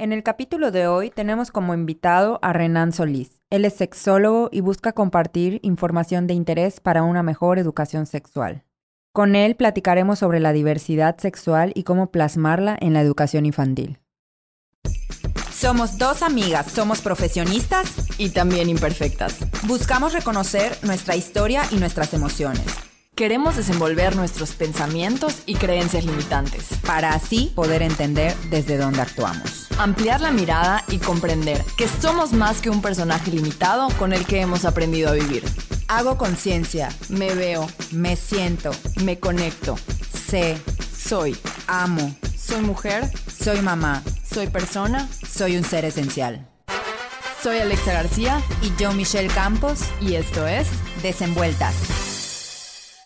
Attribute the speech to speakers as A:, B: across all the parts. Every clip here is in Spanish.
A: En el capítulo de hoy tenemos como invitado a Renan Solís. Él es sexólogo y busca compartir información de interés para una mejor educación sexual. Con él platicaremos sobre la diversidad sexual y cómo plasmarla en la educación infantil. Somos dos amigas, somos profesionistas
B: y también imperfectas.
A: Buscamos reconocer nuestra historia y nuestras emociones.
B: Queremos desenvolver nuestros pensamientos y creencias limitantes.
A: Para así poder entender desde dónde actuamos.
B: Ampliar la mirada y comprender que somos más que un personaje limitado con el que hemos aprendido a vivir.
A: Hago conciencia,
B: me veo,
A: me siento,
B: me conecto,
A: sé,
B: soy,
A: amo,
B: soy mujer,
A: soy mamá,
B: soy persona,
A: soy un ser esencial.
B: Soy Alexa García
A: y yo Michelle Campos
B: y esto es
A: Desenvueltas.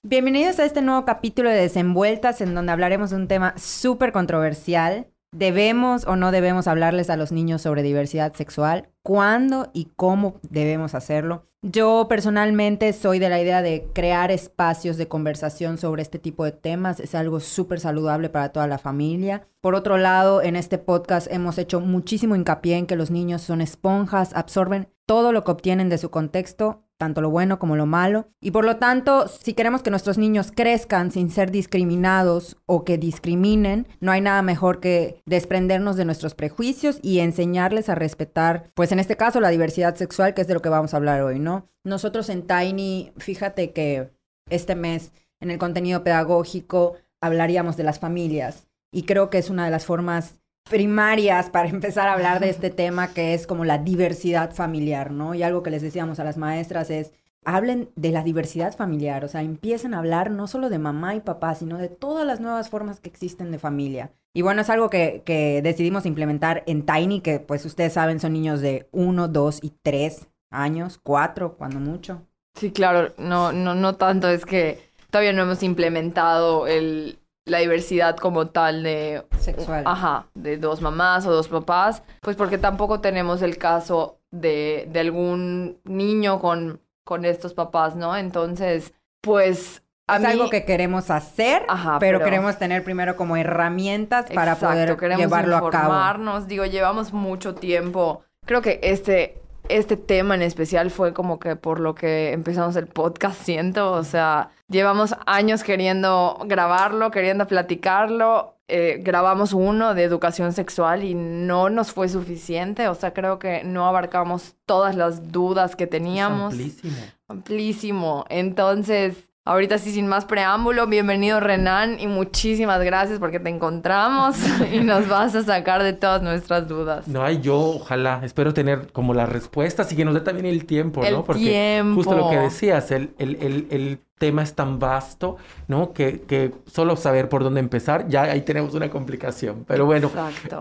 A: Bienvenidos a este nuevo capítulo de Desenvueltas en donde hablaremos de un tema súper controversial. ¿Debemos o no debemos hablarles a los niños sobre diversidad sexual? ¿Cuándo y cómo debemos hacerlo? Yo personalmente soy de la idea de crear espacios de conversación sobre este tipo de temas. Es algo súper saludable para toda la familia. Por otro lado, en este podcast hemos hecho muchísimo hincapié en que los niños son esponjas, absorben todo lo que obtienen de su contexto tanto lo bueno como lo malo. Y por lo tanto, si queremos que nuestros niños crezcan sin ser discriminados o que discriminen, no hay nada mejor que desprendernos de nuestros prejuicios y enseñarles a respetar, pues en este caso, la diversidad sexual, que es de lo que vamos a hablar hoy, ¿no? Nosotros en Tiny, fíjate que este mes en el contenido pedagógico hablaríamos de las familias y creo que es una de las formas primarias para empezar a hablar de este tema que es como la diversidad familiar, ¿no? Y algo que les decíamos a las maestras es, hablen de la diversidad familiar, o sea, empiecen a hablar no solo de mamá y papá, sino de todas las nuevas formas que existen de familia. Y bueno, es algo que, que decidimos implementar en Tiny, que pues ustedes saben son niños de uno, dos y tres años, cuatro, cuando mucho.
B: Sí, claro, no, no, no tanto, es que todavía no hemos implementado el, la diversidad como tal de
A: sexual.
B: Ajá, de dos mamás o dos papás, pues porque tampoco tenemos el caso de, de algún niño con, con estos papás, ¿no? Entonces, pues
A: a es algo que queremos hacer, pero, queremos tener primero como herramientas para poder llevarlo a cabo.
B: Digo, llevamos mucho tiempo. Creo que este este tema en especial fue como que por lo que empezamos el podcast, siento, o sea, llevamos años queriendo grabarlo, queriendo platicarlo, eh, grabamos uno de educación sexual y no nos fue suficiente, o sea, creo que no abarcamos todas las dudas que teníamos.
C: amplísimo.
B: Amplísimo. Entonces, Ahorita sí, sin más preámbulo, bienvenido Renan y muchísimas gracias porque te encontramos y nos vas a sacar de todas nuestras dudas.
C: No, hay yo ojalá, espero tener como las respuestas y que nos dé también el tiempo,
B: ¿no?
C: Porque
B: tiempo.
C: justo lo que decías, el, el, el, el tema es tan vasto, ¿no? Que, que, solo saber por dónde empezar, ya ahí tenemos una complicación. Pero bueno,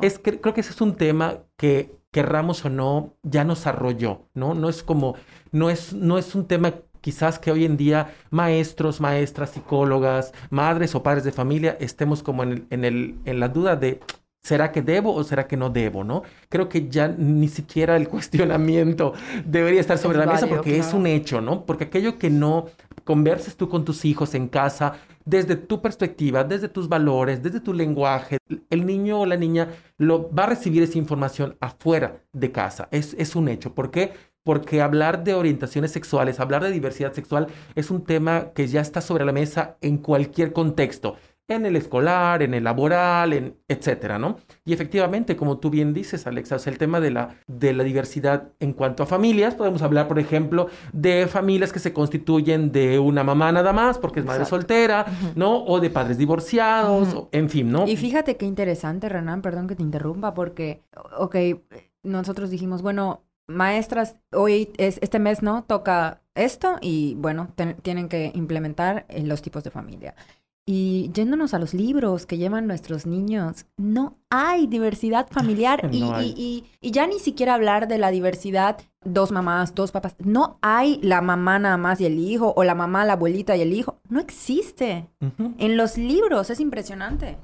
C: es que, creo que ese es un tema que querramos o no, ya nos arrolló, ¿no? No es como, no es, no es un tema quizás que hoy en día maestros, maestras, psicólogas, madres o padres de familia estemos como en, el, en, la duda de ¿Será que debo o será que no debo, no? Creo que ya ni siquiera el cuestionamiento debería estar sobre la mesa porque es un hecho, ¿no? Porque aquello que no converses tú con tus hijos en casa, desde tu perspectiva, desde tus valores, desde tu lenguaje, el niño o la niña lo va a recibir esa información afuera de casa. Es, es un hecho. ¿Por qué? Porque hablar de orientaciones sexuales, hablar de diversidad sexual es un tema que ya está sobre la mesa en cualquier contexto, en el escolar, en el laboral, en etcétera, ¿no? Y efectivamente, como tú bien dices, Alexa, el tema de la, de la diversidad en cuanto a familias, podemos hablar, por ejemplo, de familias que se constituyen de una mamá nada más, porque es madre soltera, ¿no? O de padres divorciados, en fin, ¿no?
A: Y fíjate qué interesante, Renan, perdón que te interrumpa, porque, ok, nosotros dijimos, bueno, maestras, hoy es, este mes, ¿no? Toca esto y bueno, tienen que implementar en los tipos de familia. Y yéndonos a los libros que llevan nuestros niños, no hay diversidad familiar y, Y, y, ya ni siquiera hablar de la diversidad, dos mamás, dos papás, no hay la mamá nada más y el hijo o la mamá, la abuelita y el hijo, no existe. En los libros es impresionante.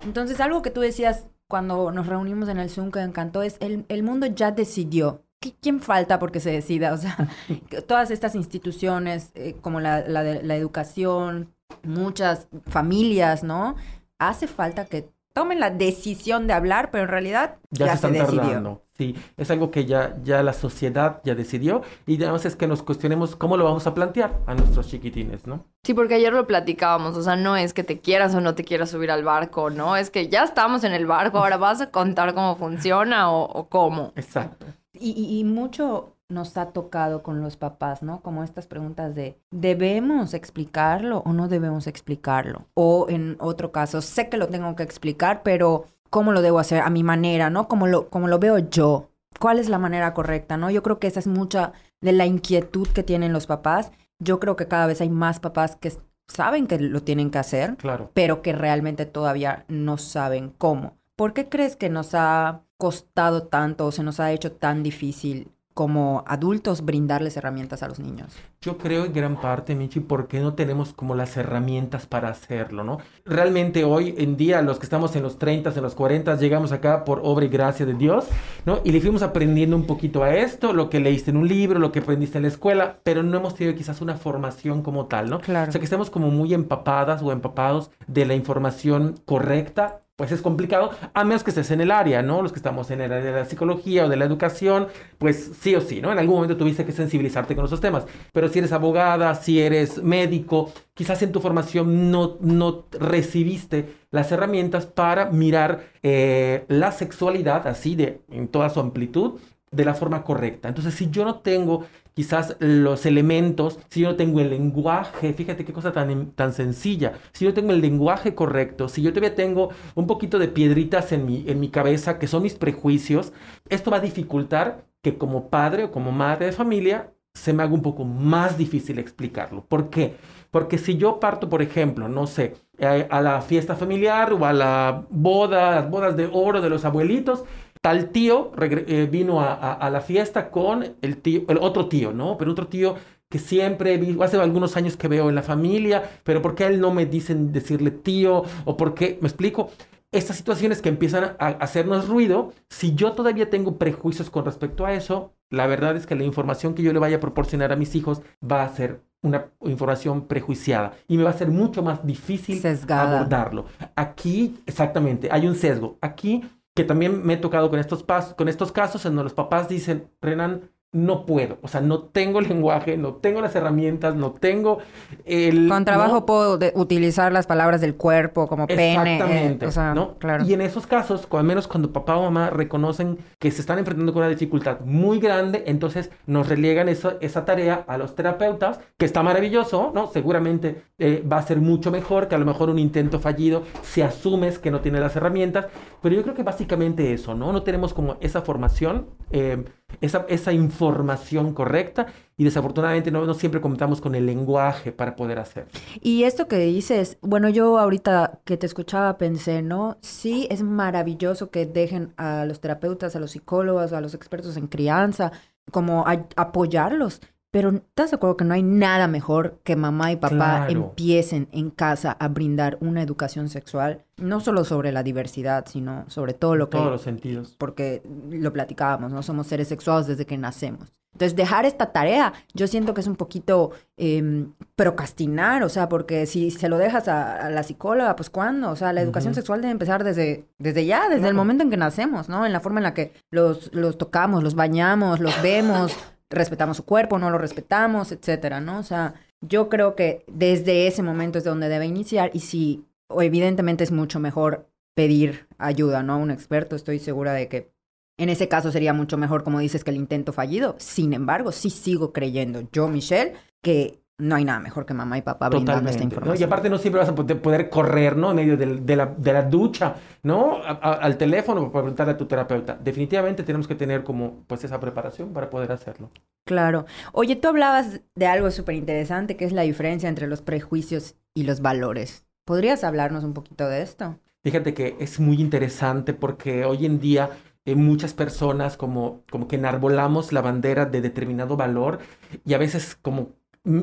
A: Entonces algo que tú decías cuando nos reunimos en el Zoom que me encantó es el, el mundo ya decidió ¿quién falta porque se decida? O sea, todas estas instituciones, eh, como la, la, la educación, muchas familias, ¿no? Hace falta que tomen la decisión de hablar, pero en realidad ya, se, decidió.
C: Sí, es algo que ya, ya la sociedad ya decidió y además es que nos cuestionemos cómo lo vamos a plantear a nuestros chiquitines, ¿no?
B: Sí, porque ayer lo platicábamos, o sea, no es que te quieras o no te quieras subir al barco, ¿no? Es que ya estamos en el barco, ahora vas a contar cómo funciona o, cómo.
C: Exacto.
A: Y, y, mucho nos ha tocado con los papás, ¿no? Como estas preguntas de, ¿debemos explicarlo o no debemos explicarlo? O en otro caso, sé que lo tengo que explicar, pero cómo lo debo hacer a mi manera, ¿no? Como lo, como lo veo yo. ¿Cuál es la manera correcta, no? Yo creo que esa es mucha de la inquietud que tienen los papás. Yo creo que cada vez hay más papás que saben que lo tienen que hacer,
C: claro.
A: pero que realmente todavía no saben cómo. ¿Por qué crees que nos ha costado tanto o se nos ha hecho tan difícil como adultos brindarles herramientas a los niños?
C: Yo creo en gran parte, Michi, porque no tenemos como las herramientas para hacerlo, ¿no? Realmente hoy en día, los que estamos en los 30, en los 40, llegamos acá por obra y gracia de Dios, ¿no? Y le fuimos aprendiendo un poquito a esto, lo que leíste en un libro, lo que aprendiste en la escuela, pero no hemos tenido quizás una formación como tal, ¿no?
A: Claro.
C: O sea, que estemos como muy empapadas o empapados de la información correcta pues es complicado, a menos que estés en el área, ¿no? Los que estamos en el área de la psicología o de la educación, pues sí o sí, ¿no? En algún momento tuviste que sensibilizarte con esos temas, pero si eres abogada, si eres médico, quizás en tu formación no, no recibiste las herramientas para mirar eh, la sexualidad así de en toda su amplitud de la forma correcta. Entonces, si yo no tengo quizás los elementos, si yo no tengo el lenguaje, fíjate qué cosa tan, tan sencilla, si yo tengo el lenguaje correcto, si yo todavía tengo un poquito de piedritas en mi, en mi cabeza, que son mis prejuicios, esto va a dificultar que como padre o como madre de familia se me haga un poco más difícil explicarlo. ¿Por qué? Porque si yo parto, por ejemplo, no sé, a, la fiesta familiar o a la boda, las bodas de oro de los abuelitos, tal tío eh, vino a, la fiesta con el tío, el otro tío, ¿no? Pero otro tío que siempre hace algunos años que veo en la familia, pero ¿por qué a él no me dicen decirle tío? ¿O por qué? ¿Me explico? Estas situaciones que empiezan a hacernos ruido, si yo todavía tengo prejuicios con respecto a eso, la verdad es que la información que yo le vaya a proporcionar a mis hijos va a ser una información prejuiciada y me va a ser mucho más difícil abordarlo. Aquí, exactamente, hay un sesgo. Aquí que también me he tocado con estos, con estos casos en donde los papás dicen, Renan, no puedo, o sea, no tengo lenguaje, no tengo las herramientas, no tengo el...
A: Con trabajo puedo utilizar las palabras del cuerpo como pene.
C: Exactamente, ¿no? Claro. Y en esos casos, al menos cuando papá o mamá reconocen que se están enfrentando con una dificultad muy grande, entonces nos reliegan esa tarea a los terapeutas, que está maravilloso, ¿no? Seguramente eh, va a ser mucho mejor que a lo mejor un intento fallido si asumes que no tiene las herramientas, pero yo creo que básicamente eso, ¿no? No tenemos como esa formación. Eh, esa, esa información correcta y desafortunadamente no, no, siempre contamos con el lenguaje para poder hacer.
A: Y esto que dices, bueno, yo ahorita que te escuchaba pensé, ¿no? Sí, es maravilloso que dejen a los terapeutas, a los psicólogos, a los expertos en crianza, como apoyarlos, pero ¿estás de acuerdo que no hay nada mejor que mamá y papá empiecen en casa a brindar una educación sexual? No solo sobre la diversidad, sino sobre todo lo que...
C: Todos los sentidos.
A: Porque lo platicábamos, ¿no? Somos seres sexuados desde que nacemos. Entonces, dejar esta tarea, yo siento que es un poquito em, procrastinar, o sea, porque si se lo dejas a, la psicóloga, pues ¿cuándo? O sea, la educación sexual debe empezar desde, desde ya, desde el momento en que nacemos, ¿no? En la forma en la que los, los tocamos, los bañamos, los vemos, respetamos su cuerpo, no lo respetamos, etcétera, ¿no? O sea, yo creo que desde ese momento es donde debe iniciar y si, o evidentemente es mucho mejor pedir ayuda, ¿no? A un experto, estoy segura de que en ese caso sería mucho mejor, como dices, que el intento fallido. Sin embargo, sí sigo creyendo, yo, Michelle, que no hay nada mejor que mamá y papá brindando esta información.
C: Y aparte no siempre vas a poder correr, ¿no? En medio de, la, de la, ducha, ¿no? al teléfono para preguntarle a tu terapeuta. Definitivamente tenemos que tener como, pues, esa preparación para poder hacerlo.
A: Claro. Oye, tú hablabas de algo súper interesante, que es la diferencia entre los prejuicios y los valores. ¿Podrías hablarnos un poquito de esto?
C: Fíjate que es muy interesante porque hoy en día eh, muchas personas como, como que enarbolamos la bandera de determinado valor y a veces como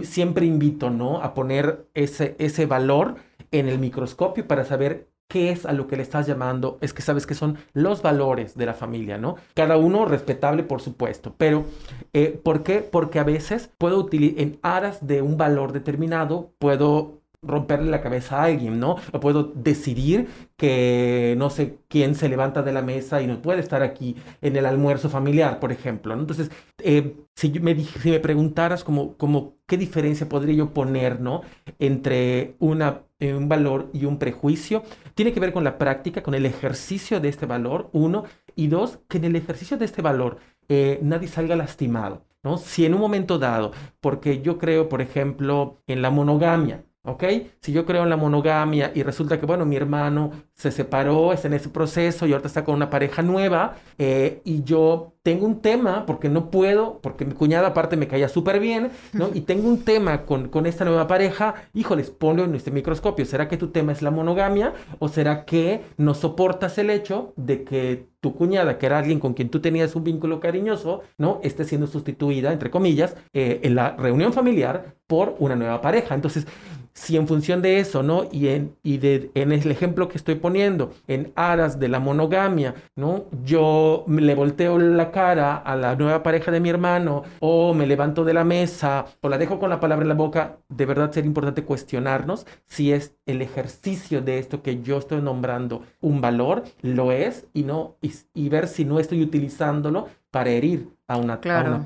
C: siempre invito, ¿no? A poner ese, ese valor en el microscopio para saber qué es a lo que le estás llamando, es que sabes que son los valores de la familia, ¿no? Cada uno respetable, por supuesto, pero eh, ¿por qué? Porque a veces puedo utilizar, en aras de un valor determinado, puedo romperle la cabeza a alguien, ¿no? O puedo decidir que no sé quién se levanta de la mesa y no puede estar aquí en el almuerzo familiar, por ejemplo. ¿no? Entonces, eh, si, me, si me preguntaras como, como qué diferencia podría yo poner, ¿no? Entre una, eh, un valor y un prejuicio, tiene que ver con la práctica, con el ejercicio de este valor, uno, y dos, que en el ejercicio de este valor eh, nadie salga lastimado. ¿no? Si en un momento dado, porque yo creo, por ejemplo, en la monogamia, ¿Ok? Si yo creo en la monogamia y resulta que, bueno, mi hermano se separó, está en ese proceso y ahorita está con una pareja nueva eh, y yo tengo un tema porque no puedo, porque mi cuñada aparte me caía súper bien, ¿no? Y tengo un tema con, con esta nueva pareja, híjoles, ponlo en este microscopio. ¿Será que tu tema es la monogamia o será que no soportas el hecho de que tu cuñada, que era alguien con quien tú tenías un vínculo cariñoso, ¿no? Esté siendo sustituida, entre comillas, eh, en la reunión familiar por una nueva pareja. Entonces, si en función de eso, ¿no? Y en, y de, en el ejemplo que estoy poniendo, en aras de la monogamia, ¿no? Yo le volteo la cara a la nueva pareja de mi hermano, o me levanto de la mesa, o la dejo con la palabra en la boca, de verdad sería importante cuestionarnos si es el ejercicio de esto que yo estoy nombrando un valor, lo es, y, no, y, ver si no estoy utilizándolo para herir a una,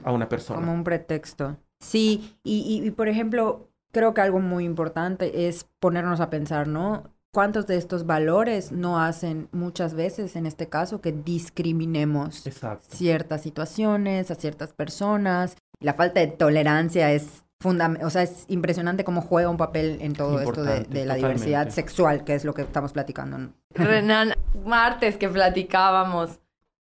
C: a una, persona.
A: Como un pretexto. Sí, y, y por ejemplo, creo que algo muy importante es ponernos a pensar, ¿no? ¿Cuántos de estos valores no hacen muchas veces, en este caso, que discriminemos ciertas situaciones, a ciertas personas? La falta de tolerancia es o sea, es impresionante cómo juega un papel en todo esto de, la diversidad sexual, que es lo que estamos platicando.
B: Renan, martes que platicábamos,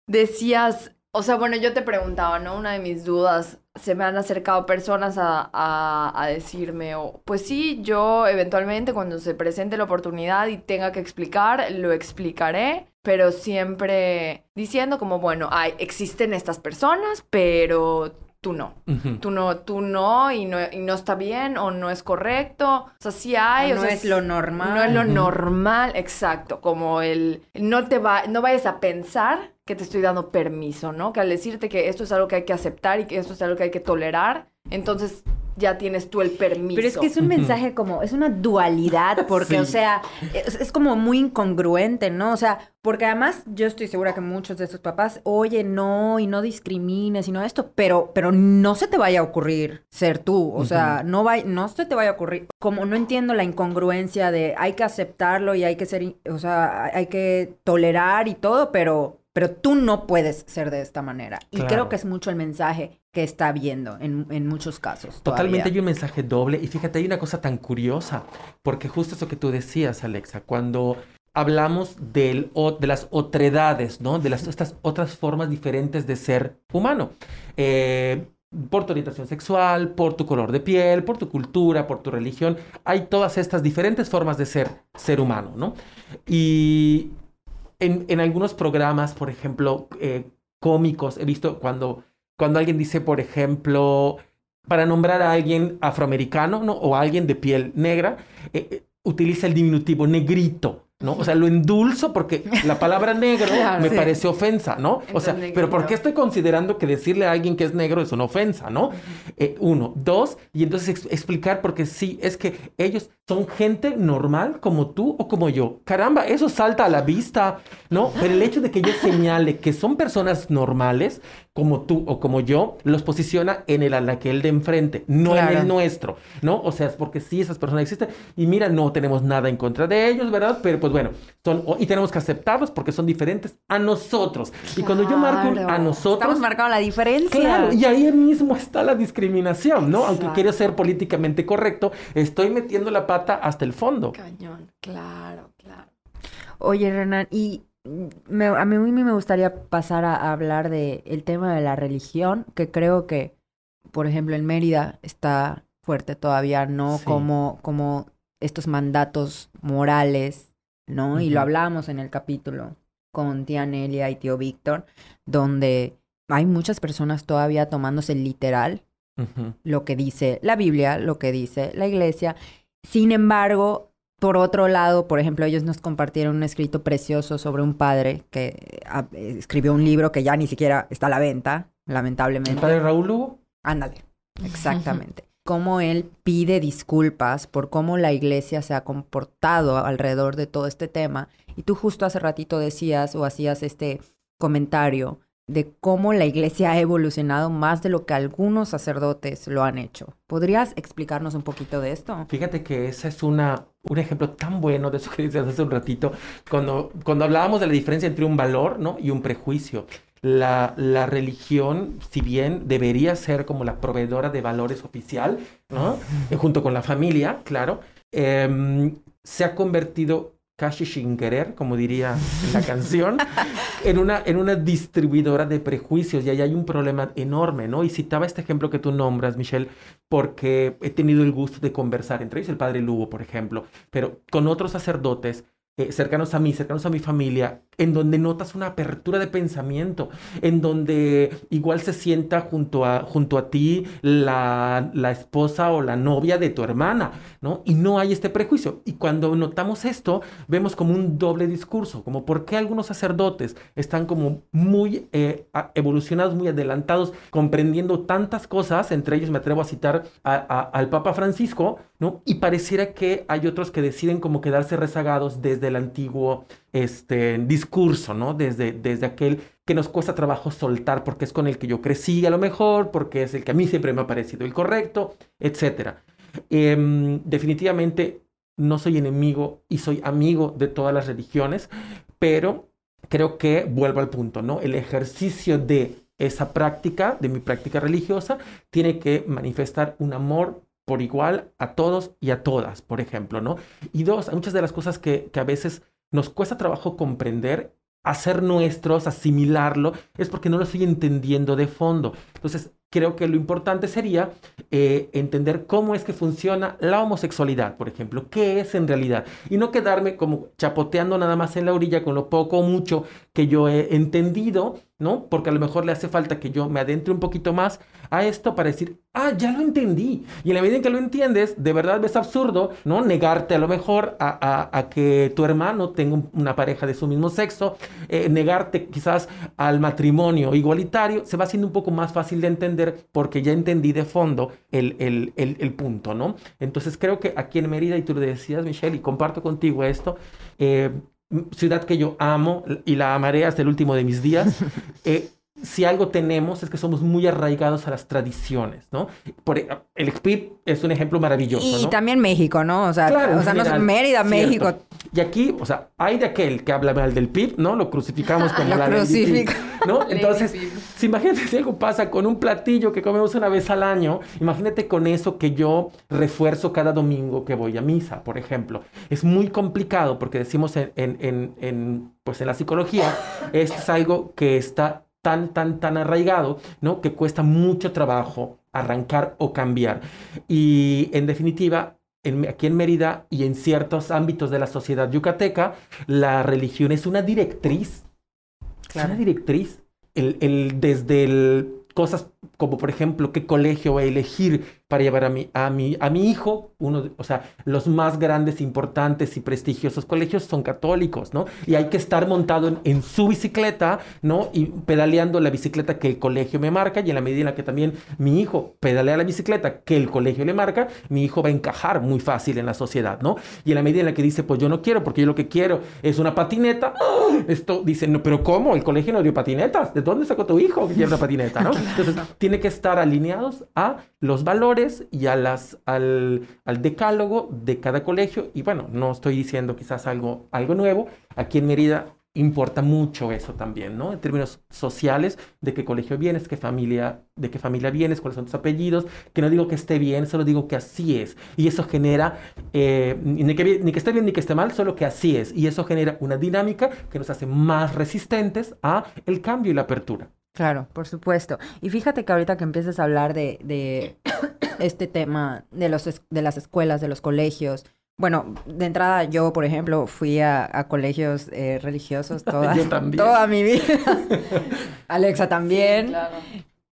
B: decías, o sea, bueno, yo te preguntaba, ¿no? Una de mis dudas, se me han acercado personas a, a, decirme, o, pues sí, yo eventualmente cuando se presente la oportunidad y tenga que explicar, lo explicaré, pero siempre diciendo como, bueno, hay, existen estas personas, pero tú no. Tú no, tú no y, no, y no está bien o no es correcto. O sea, sí hay.
A: O, no es lo normal.
B: No es lo normal, exacto. Como el, no te va, no vayas a pensar que te estoy dando permiso, ¿no? Que al decirte que esto es algo que hay que aceptar y que esto es algo que hay que tolerar, entonces ya tienes tú el permiso.
A: Pero es que es un mensaje como, es una dualidad, porque, o sea, es, como muy incongruente, ¿no? O sea, porque además yo estoy segura que muchos de esos papás, oye, no, y no discrimines, y no esto, pero, pero no se te vaya a ocurrir ser tú, o sea, no, va, no se te vaya a ocurrir. Como no entiendo la incongruencia de hay que aceptarlo y hay que ser, o sea, hay que tolerar y todo, pero pero tú no puedes ser de esta manera. Y creo que es mucho el mensaje que está viendo en, muchos casos.
C: Totalmente hay un mensaje doble. Y fíjate, hay una cosa tan curiosa, porque justo eso que tú decías, Alexa, cuando hablamos del, de las otredades, ¿no? De las, estas otras formas diferentes de ser humano. Eh, por tu orientación sexual, por tu color de piel, por tu cultura, por tu religión. Hay todas estas diferentes formas de ser ser humano, ¿no? Y en, algunos programas, por ejemplo, eh, cómicos, he visto cuando, cuando alguien dice, por ejemplo, para nombrar a alguien afroamericano ¿no? o a alguien de piel negra, eh, eh, utiliza el diminutivo negrito. ¿No? O sea, lo endulzo porque la palabra negro me parece ofensa, ¿no? o sea, pero ¿por qué estoy considerando que decirle a alguien que es negro es una ofensa, ¿no? uno. Dos, y entonces explicar porque sí, es que ellos son gente normal como tú o como yo. Caramba, eso salta a la vista, ¿no? Pero el hecho de que yo señale que son personas normales, como tú o como yo, los posiciona en el anaquel de enfrente, no en el nuestro, ¿no? O sea, es porque sí, esas personas existen y mira, no tenemos nada en contra de ellos, ¿verdad? Pero pues bueno, son, y tenemos que aceptarlos porque son diferentes a nosotros. Y cuando yo marco a nosotros...
A: Estamos marcando la diferencia.
C: Claro, y ahí mismo está la discriminación, ¿no? Aunque quiero ser políticamente correcto, estoy metiendo la hasta el fondo.
B: Cañón, claro, claro.
A: Oye, Renan, y a mí me gustaría pasar a, hablar del el tema de la religión, que creo que, por ejemplo, en Mérida está fuerte todavía, ¿no? Como, como estos mandatos morales, ¿no? Y lo hablamos en el capítulo con tía Nelia y tío Víctor, donde hay muchas personas todavía tomándose literal lo que dice la Biblia, lo que dice la iglesia, sin embargo, por otro lado, por ejemplo, ellos nos compartieron un escrito precioso sobre un padre que ah, escribió un libro que ya ni siquiera está a la venta, lamentablemente. ¿El
C: padre Raúl Lugo?
A: Ándale, exactamente. cómo él pide disculpas por cómo la iglesia se ha comportado alrededor de todo este tema. Y tú justo hace ratito decías o hacías este comentario de cómo la iglesia ha evolucionado más de lo que algunos sacerdotes lo han hecho. ¿Podrías explicarnos un poquito de esto?
C: Fíjate que ese es una, un ejemplo tan bueno de eso que dices hace un ratito, cuando, cuando hablábamos de la diferencia entre un valor ¿no? y un prejuicio. La, la, religión, si bien debería ser como la proveedora de valores oficial, ¿no? junto con la familia, claro, em, se ha convertido casi sin querer, como diría la canción, en una, en una distribuidora de prejuicios y ahí hay un problema enorme, ¿no? Y citaba este ejemplo que tú nombras, Michelle, porque he tenido el gusto de conversar, entre ellos el padre Lugo, por ejemplo, pero con otros sacerdotes eh, cercanos a mí, cercanos a mi familia, en donde notas una apertura de pensamiento, en donde igual se sienta junto a, junto a ti la, la, esposa o la novia de tu hermana, ¿no? Y no hay este prejuicio. Y cuando notamos esto, vemos como un doble discurso, como por qué algunos sacerdotes están como muy eh, evolucionados, muy adelantados, comprendiendo tantas cosas, entre ellos me atrevo a citar al Papa Francisco, ¿no? Y pareciera que hay otros que deciden como quedarse rezagados desde el antiguo este, discurso, ¿no? Desde, desde aquel que nos cuesta trabajo soltar porque es con el que yo crecí a lo mejor, porque es el que a mí siempre me ha parecido el correcto, etc. Em, definitivamente no soy enemigo y soy amigo de todas las religiones, pero creo que vuelvo al punto, ¿no? El ejercicio de esa práctica, de mi práctica religiosa, tiene que manifestar un amor por igual a todos y a todas, por ejemplo, ¿no? Y dos, muchas de las cosas que, que a veces nos cuesta trabajo comprender, hacer nuestros, asimilarlo, es porque no lo estoy entendiendo de fondo. Entonces, creo que lo importante sería eh, entender cómo es que funciona la homosexualidad, por ejemplo, qué es en realidad, y no quedarme como chapoteando nada más en la orilla con lo poco o mucho que yo he entendido ¿no? Porque a lo mejor le hace falta que yo me adentre un poquito más a esto para decir, ah, ya lo entendí. Y en la medida en que lo entiendes, de verdad es absurdo, ¿no? Negarte a lo mejor a, que tu hermano tenga una pareja de su mismo sexo, eh, negarte quizás al matrimonio igualitario, se va haciendo un poco más fácil de entender porque ya entendí de fondo el, el, punto, ¿no? Entonces creo que aquí en Mérida, y tú lo decías, Michelle, y comparto contigo esto, eh, ciudad que yo amo y la amaré hasta el último de mis días. Eh, si algo tenemos es que somos muy arraigados a las tradiciones, ¿no? Por, e, el PIB es un ejemplo maravilloso,
A: y también México, ¿no? O sea, o sea no es Mérida, México.
C: Y aquí, o sea, hay de aquel que habla mal del PIB, ¿no? Lo crucificamos como
A: Lo
C: la
A: crucifica.
C: ¿no? Entonces, si imagínate si algo pasa con un platillo que comemos una vez al año, imagínate con eso que yo refuerzo cada domingo que voy a misa, por ejemplo. Es muy complicado porque decimos en, en, en pues en la psicología, esto es algo que está tan, tan, tan arraigado, ¿no? Que cuesta mucho trabajo arrancar o cambiar. Y en definitiva, aquí en Mérida y en ciertos ámbitos de la sociedad yucateca, la religión es una directriz. Es una directriz. El, el, desde el, cosas como, por ejemplo, qué colegio elegir para llevar a mi, a mi, a mi hijo, uno, o sea, los más grandes, importantes y prestigiosos colegios son católicos, ¿no? Y hay que estar montado en, su bicicleta, ¿no? Y pedaleando la bicicleta que el colegio me marca y en la medida en la que también mi hijo pedalea la bicicleta que el colegio le marca, mi hijo va a encajar muy fácil en la sociedad, ¿no? Y en la medida en la que dice, pues yo no quiero, porque yo lo que quiero es una patineta, esto dice, no, pero ¿cómo? El colegio no dio patinetas, ¿de dónde sacó tu hijo que quiere una patineta, ¿no? Entonces, tiene que estar alineados a los valores y a las, al, decálogo de cada colegio. Y bueno, no estoy diciendo quizás algo, algo nuevo. Aquí en Mérida importa mucho eso también, ¿no? En términos sociales, de qué colegio vienes, qué familia, de qué familia vienes, cuáles son tus apellidos, que no digo que esté bien, solo digo que así es. Y eso genera, eh, ni, que, ni que esté bien ni que esté mal, solo que así es. Y eso genera una dinámica que nos hace más resistentes a el cambio y la apertura.
A: Claro, por supuesto. Y fíjate que ahorita que empieces a hablar de, de este tema de, los, de las escuelas, de los colegios, bueno, de entrada yo, por ejemplo, fui a, colegios eh, religiosos toda, toda mi vida. Alexa también. claro.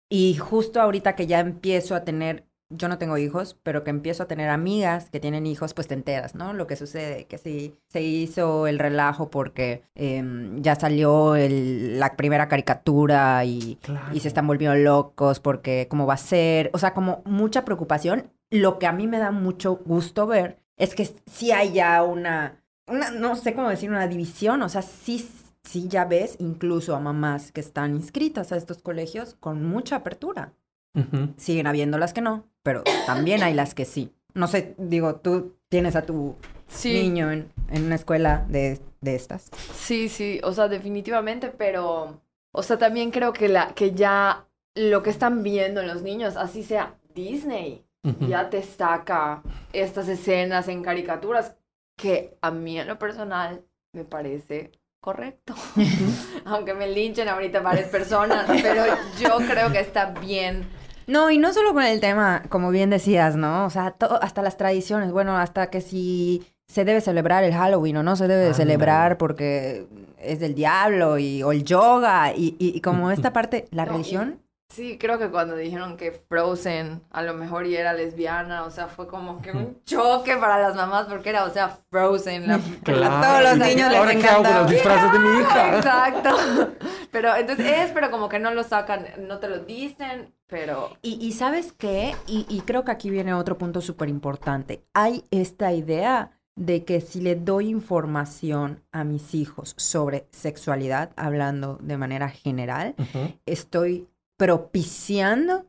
A: Y justo ahorita que ya empiezo a tener yo no tengo hijos, pero que empiezo a tener amigas que tienen hijos, pues te enteras, ¿no? Lo que sucede, que sí, se hizo el relajo porque em, ya salió la primera caricatura y, y, se están volviendo locos porque cómo va a ser, o sea, como mucha preocupación. Lo que a mí me da mucho gusto ver es que sí hay ya una, una no sé cómo decir, una división, o sea, sí, sí ya ves incluso a mamás que están inscritas a estos colegios con mucha apertura. Siguen habiendo las que no, pero también hay las que sí. No sé, digo, tú tienes a tu niño en, en, una escuela de, de estas.
B: Sí, sí, o sea, definitivamente, pero, o sea, también creo que, la, que ya lo que están viendo en los niños, así sea Disney, ya te saca estas escenas en caricaturas que a mí en lo personal me parece correcto. Aunque me linchen ahorita varias personas, pero yo creo que está bien.
A: No, y no solo con el tema, como bien decías, ¿no? O sea, hasta las tradiciones, bueno, hasta que si se debe celebrar el Halloween o no se debe celebrar porque es del diablo y, o el yoga y, y, como esta parte, la religión
B: Sí, creo que cuando dijeron que Frozen a lo mejor y era lesbiana, o sea, fue como que un choque para las mamás porque era, o sea, Frozen, la, todos los niños les encanta. los disfraces de mi hija. Exacto. Pero entonces es, pero como que no lo sacan, no te lo dicen, pero...
A: Y, y ¿sabes qué? Y, y creo que aquí viene otro punto súper importante. Hay esta idea de que si le doy información a mis hijos sobre sexualidad, hablando de manera general, estoy propiciando.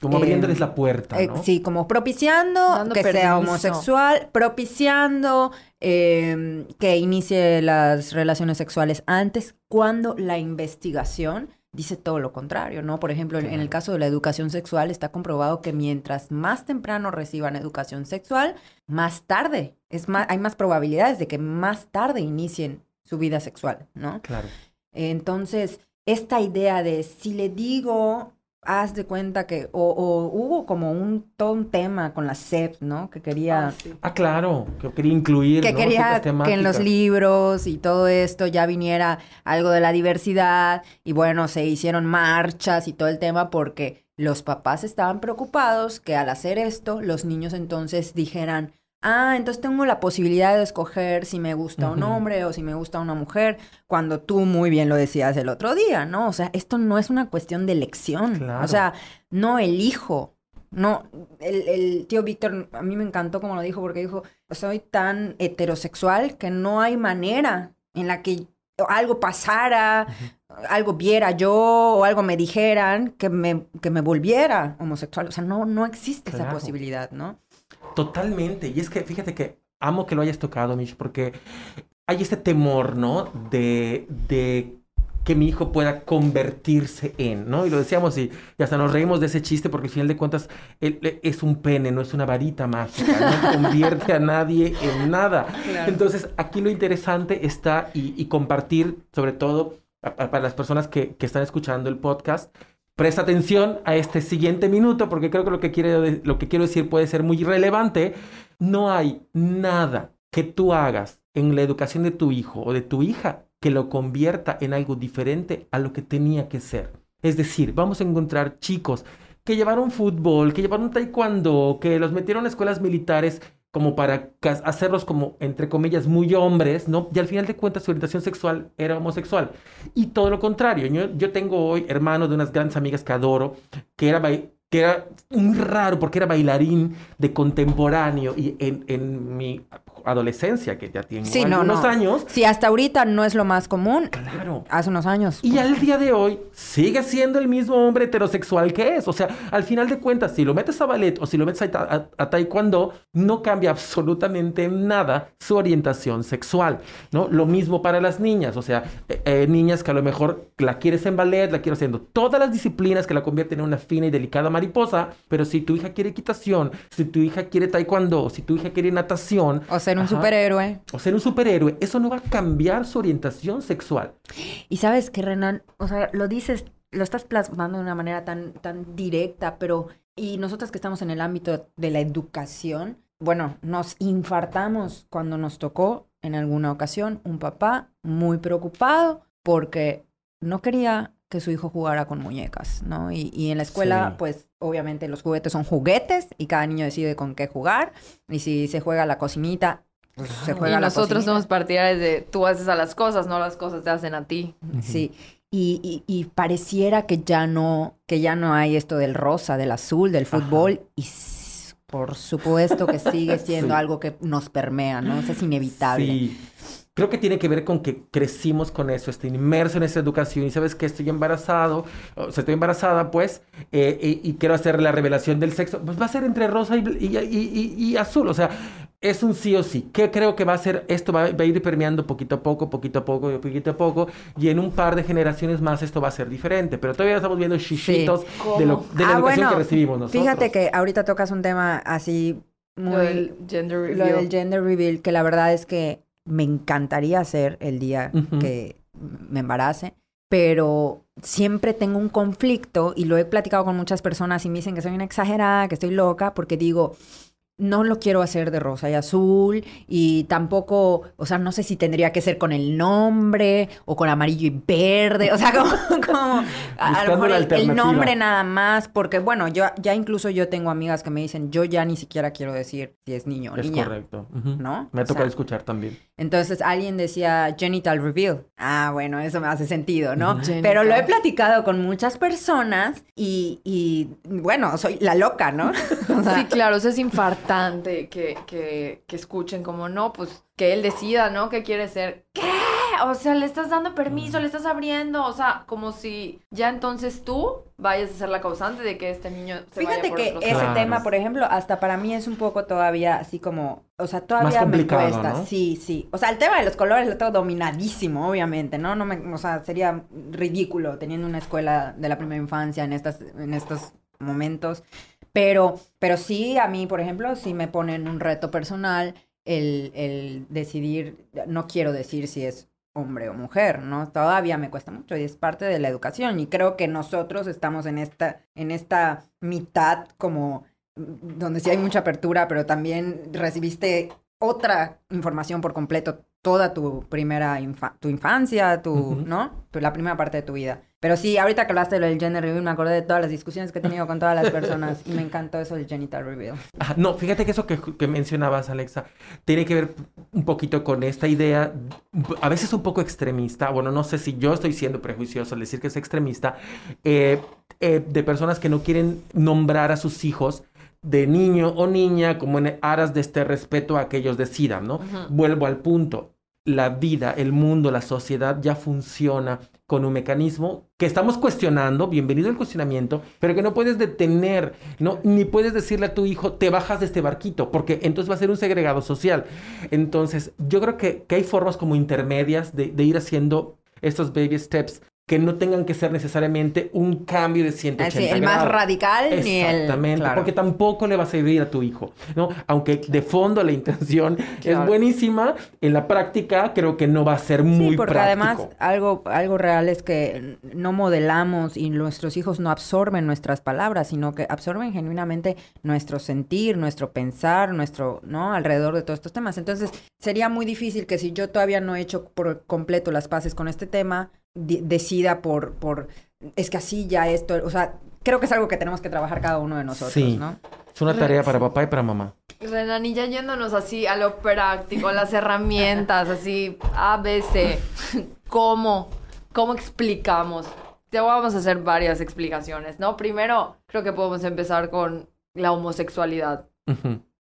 C: Como abriéndoles la puerta,
A: eh, sí, como propiciando que sea homosexual, propiciando em, que inicie las relaciones sexuales antes, cuando la investigación dice todo lo contrario, ¿no? Por ejemplo, en el caso de la educación sexual está comprobado que mientras más temprano reciban educación sexual, más tarde, es más, hay más probabilidades de que más tarde inicien su vida sexual, ¿no?
C: Claro.
A: Entonces, esta idea de si le digo, haz de cuenta que, o, hubo como un, todo un tema con la SEP, ¿no? Que quería...
C: Ah, ah claro, que quería incluir.
A: Que quería que en los libros y todo esto ya viniera algo de la diversidad y bueno, se hicieron marchas y todo el tema porque los papás estaban preocupados que al hacer esto los niños entonces dijeran, ah, entonces tengo la posibilidad de escoger si me gusta un hombre o si me gusta una mujer, cuando tú muy bien lo decías el otro día, ¿no? O sea, esto no es una cuestión de elección. O sea, no elijo. No, el, el tío Víctor, a mí me encantó como lo dijo, porque dijo, soy tan heterosexual que no hay manera en la que algo pasara, algo viera yo o algo me dijeran que me, que me volviera homosexual. O sea, no, no existe esa posibilidad, ¿no?
C: Totalmente. Y es que fíjate que amo que lo hayas tocado, Mish, porque hay este temor, ¿no? De, de que mi hijo pueda convertirse en, ¿no? Y lo decíamos y, hasta nos reímos de ese chiste porque al final de cuentas él, es un pene, no es una varita mágica, no convierte a nadie en nada. Entonces aquí lo interesante está y, compartir, sobre todo para las personas que, que están escuchando el podcast, Presta atención a este siguiente minuto porque creo que lo que, quiero decir puede ser muy relevante. No hay nada que tú hagas en la educación de tu hijo o de tu hija que lo convierta en algo diferente a lo que tenía que ser. Es decir, vamos a encontrar chicos que llevaron fútbol, que llevaron taekwondo, que los metieron a escuelas militares como para hacerlos como, entre comillas, muy hombres, ¿no? Y al final de cuentas su orientación sexual era homosexual. Y todo lo contrario, yo, tengo hoy hermanos de unas grandes amigas que adoro, que era, que era muy raro porque era bailarín de contemporáneo y en, en mi adolescencia, que ya tiene sí, algunos años.
A: Sí, hasta ahorita no es lo más común.
C: Claro.
A: Hace unos años.
C: Y al día de hoy sigue siendo el mismo hombre heterosexual que es. O sea, al final de cuentas, si lo metes a ballet o si lo metes a, a, taekwondo, no cambia absolutamente nada su orientación sexual, ¿no? Lo mismo para las niñas. O sea, eh, eh, niñas que a lo mejor la quieres en ballet, la quieres haciendo todas las disciplinas que la convierten en una fina y delicada mariposa, pero si tu hija quiere equitación, si tu hija quiere taekwondo, si tu hija quiere natación...
A: O sea, ser un superhéroe.
C: O ser un superhéroe. Eso no va a cambiar su orientación sexual.
A: Y sabes que, Renan, o sea, lo dices, lo estás plasmando de una manera tan, tan directa, pero. Y nosotras que estamos en el ámbito de la educación, bueno, nos infartamos cuando nos tocó en alguna ocasión un papá muy preocupado porque no quería que su hijo jugara con muñecas, ¿no? Y, en la escuela, pues obviamente los juguetes son juguetes y cada niño decide con qué jugar. Y si se juega la cocinita, pues se juega y
B: nosotros somos partidarios de tú haces a las cosas, no las cosas te hacen a ti.
A: Sí. Y, y, pareciera que ya no, que ya no hay esto del rosa, del azul, del fútbol. Y por supuesto que sigue siendo algo que nos permea, ¿no? es inevitable.
C: Sí. Creo que tiene que ver con que crecimos con eso, estoy inmerso en esa educación y sabes que estoy embarazado, o sea, estoy embarazada pues, eh, y, quiero hacer la revelación del sexo, pues va a ser entre rosa y, y, azul, o sea, es un sí o sí. ¿Qué creo que va a ser? Esto va, a ir permeando poquito a poco, poquito a poco, poquito a poco, y en un par de generaciones más esto va a ser diferente, pero todavía estamos viendo chichitos de, la ah, educación que recibimos nosotros.
A: Fíjate que ahorita tocas un tema así muy... Lo del gender reveal. Lo del gender reveal, que la verdad es que me encantaría hacer el día que me embarace, pero siempre tengo un conflicto y lo he platicado con muchas personas y me dicen que soy una exagerada, que estoy loca, porque digo, no lo quiero hacer de rosa y azul y tampoco, o sea, no sé si tendría que ser con el nombre o con amarillo y verde, o sea, como, a, lo mejor el, nombre nada más, porque bueno, yo ya incluso yo tengo amigas que me dicen, yo ya ni siquiera quiero decir si es niño o niña.
C: Es correcto.
A: ¿No?
C: Me ha tocado escuchar también.
A: Entonces alguien decía genital reveal. Ah, bueno, eso me hace sentido, ¿no? Pero lo he platicado con muchas personas y, y bueno, soy la loca, ¿no?
B: sí, claro, eso es infartante que, que, que escuchen como, no, pues que él decida, ¿no? ¿Qué quiere ser? ¿Qué? O sea, le estás dando permiso, le estás abriendo, o sea, como si ya entonces tú vayas a ser la causante de que este niño se
A: Fíjate
B: vaya
A: por que ese tema, por ejemplo, hasta para mí es un poco todavía así como, o sea, todavía me cuesta. Sí, sí. O sea, el tema de los colores lo tengo dominadísimo, obviamente, ¿no? No me, o sea, sería ridículo teniendo una escuela de la primera infancia en estas en estos momentos, pero pero sí a mí, por ejemplo, sí me ponen un reto personal el, el decidir, no quiero decir si es hombre o mujer, ¿no? Todavía me cuesta mucho y es parte de la educación y creo que nosotros estamos en esta, en esta mitad como mm, donde sí hay mucha apertura, pero también recibiste otra información por completo toda tu primera tu infancia, tu, ¿no? La primera parte de tu vida. Pero sí, ahorita que hablaste del gender reveal, me acordé de todas las discusiones que he tenido con todas las personas y me encantó eso del genital reveal.
C: no, fíjate que eso que, que, mencionabas, Alexa, tiene que ver un poquito con esta idea, a veces un poco extremista, bueno, no sé si yo estoy siendo prejuicioso al decir que es extremista, eh, eh, de personas que no quieren nombrar a sus hijos de niño o niña como en aras de este respeto a que ellos decidan, ¿no? Vuelvo al punto la vida, el mundo, la sociedad ya funciona con un mecanismo que estamos cuestionando, bienvenido el cuestionamiento, pero que no puedes detener, ¿no? Ni puedes decirle a tu hijo, te bajas de este barquito, porque entonces va a ser un segregado social. Entonces, yo creo que, hay formas como intermedias de, de ir haciendo estos baby steps que no tengan que ser necesariamente un cambio de 180 Así,
A: el más radical
C: ni
A: el...
C: Exactamente, porque tampoco le va a servir a tu hijo, ¿no? Aunque de fondo la intención es buenísima, en la práctica creo que no va a ser muy sí, porque
A: además algo, algo real es que no modelamos y nuestros hijos no absorben nuestras palabras, sino que absorben genuinamente nuestro sentir, nuestro pensar, nuestro, ¿no? Alrededor de todos estos temas. Entonces, sería muy difícil que si yo todavía no he hecho por completo las paces con este tema, decida por, por, es que así ya esto, o sea, creo que es algo que tenemos que trabajar cada uno de nosotros, sí. ¿no?
C: Es una tarea para papá y para mamá.
B: Renan, ya yéndonos así a lo práctico, las herramientas, así, ABC, ¿cómo? ¿Cómo explicamos? Te vamos a hacer varias explicaciones, ¿no? Primero, creo que podemos empezar con la homosexualidad.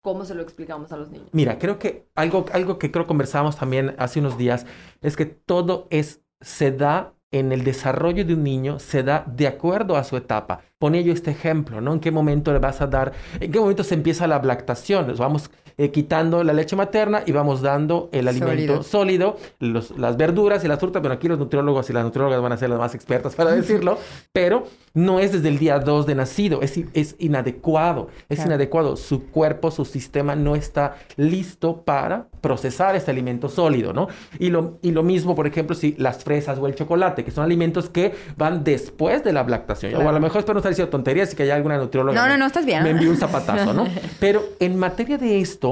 B: ¿Cómo se lo explicamos a los niños?
C: Mira, creo que algo, algo que creo conversábamos también hace unos días es que todo es se da en el desarrollo de un niño, se da de acuerdo a su etapa. Ponía yo este ejemplo, ¿no? ¿En qué momento le vas a dar, en qué momento se empieza la lactación? Vamos eh, quitando la leche materna y vamos dando el alimento sólido, las verduras y las frutas. Bueno, aquí los nutriólogos y las nutriólogas van a ser las más expertas para decirlo, pero no es desde el día 2 de nacido, es, es inadecuado, es inadecuado. Su cuerpo, su sistema no está listo para procesar este alimento sólido, ¿no? Y lo, y lo mismo, por ejemplo, si las fresas o el chocolate, que son alimentos que van después de la lactación. O a lo mejor espero no estar diciendo tonterías y que haya alguna nutrióloga.
A: No, no, no, estás bien.
C: Me envíe un zapatazo, ¿no? Pero en materia de esto,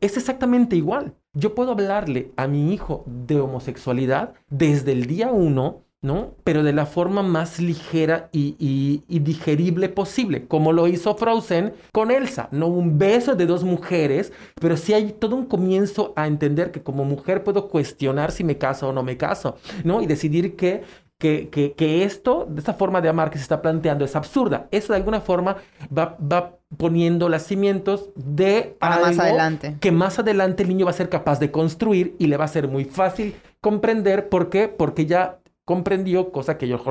C: es exactamente igual. Yo puedo hablarle a mi hijo de homosexualidad desde el día uno, ¿no? Pero de la forma más ligera y, digerible posible, como lo hizo Frozen con Elsa, ¿no? Un beso de dos mujeres, pero sí hay todo un comienzo a entender que como mujer puedo cuestionar si me caso o no me caso, ¿no? Y decidir que que, que, esto, de esta forma de amar que se está planteando es absurda. Eso de alguna forma va, va poniendo los cimientos de
A: algo más adelante.
C: que más adelante el niño va a ser capaz de construir y le va a ser muy fácil comprender. ¿Por qué? Porque ya comprendió, cosa que yo,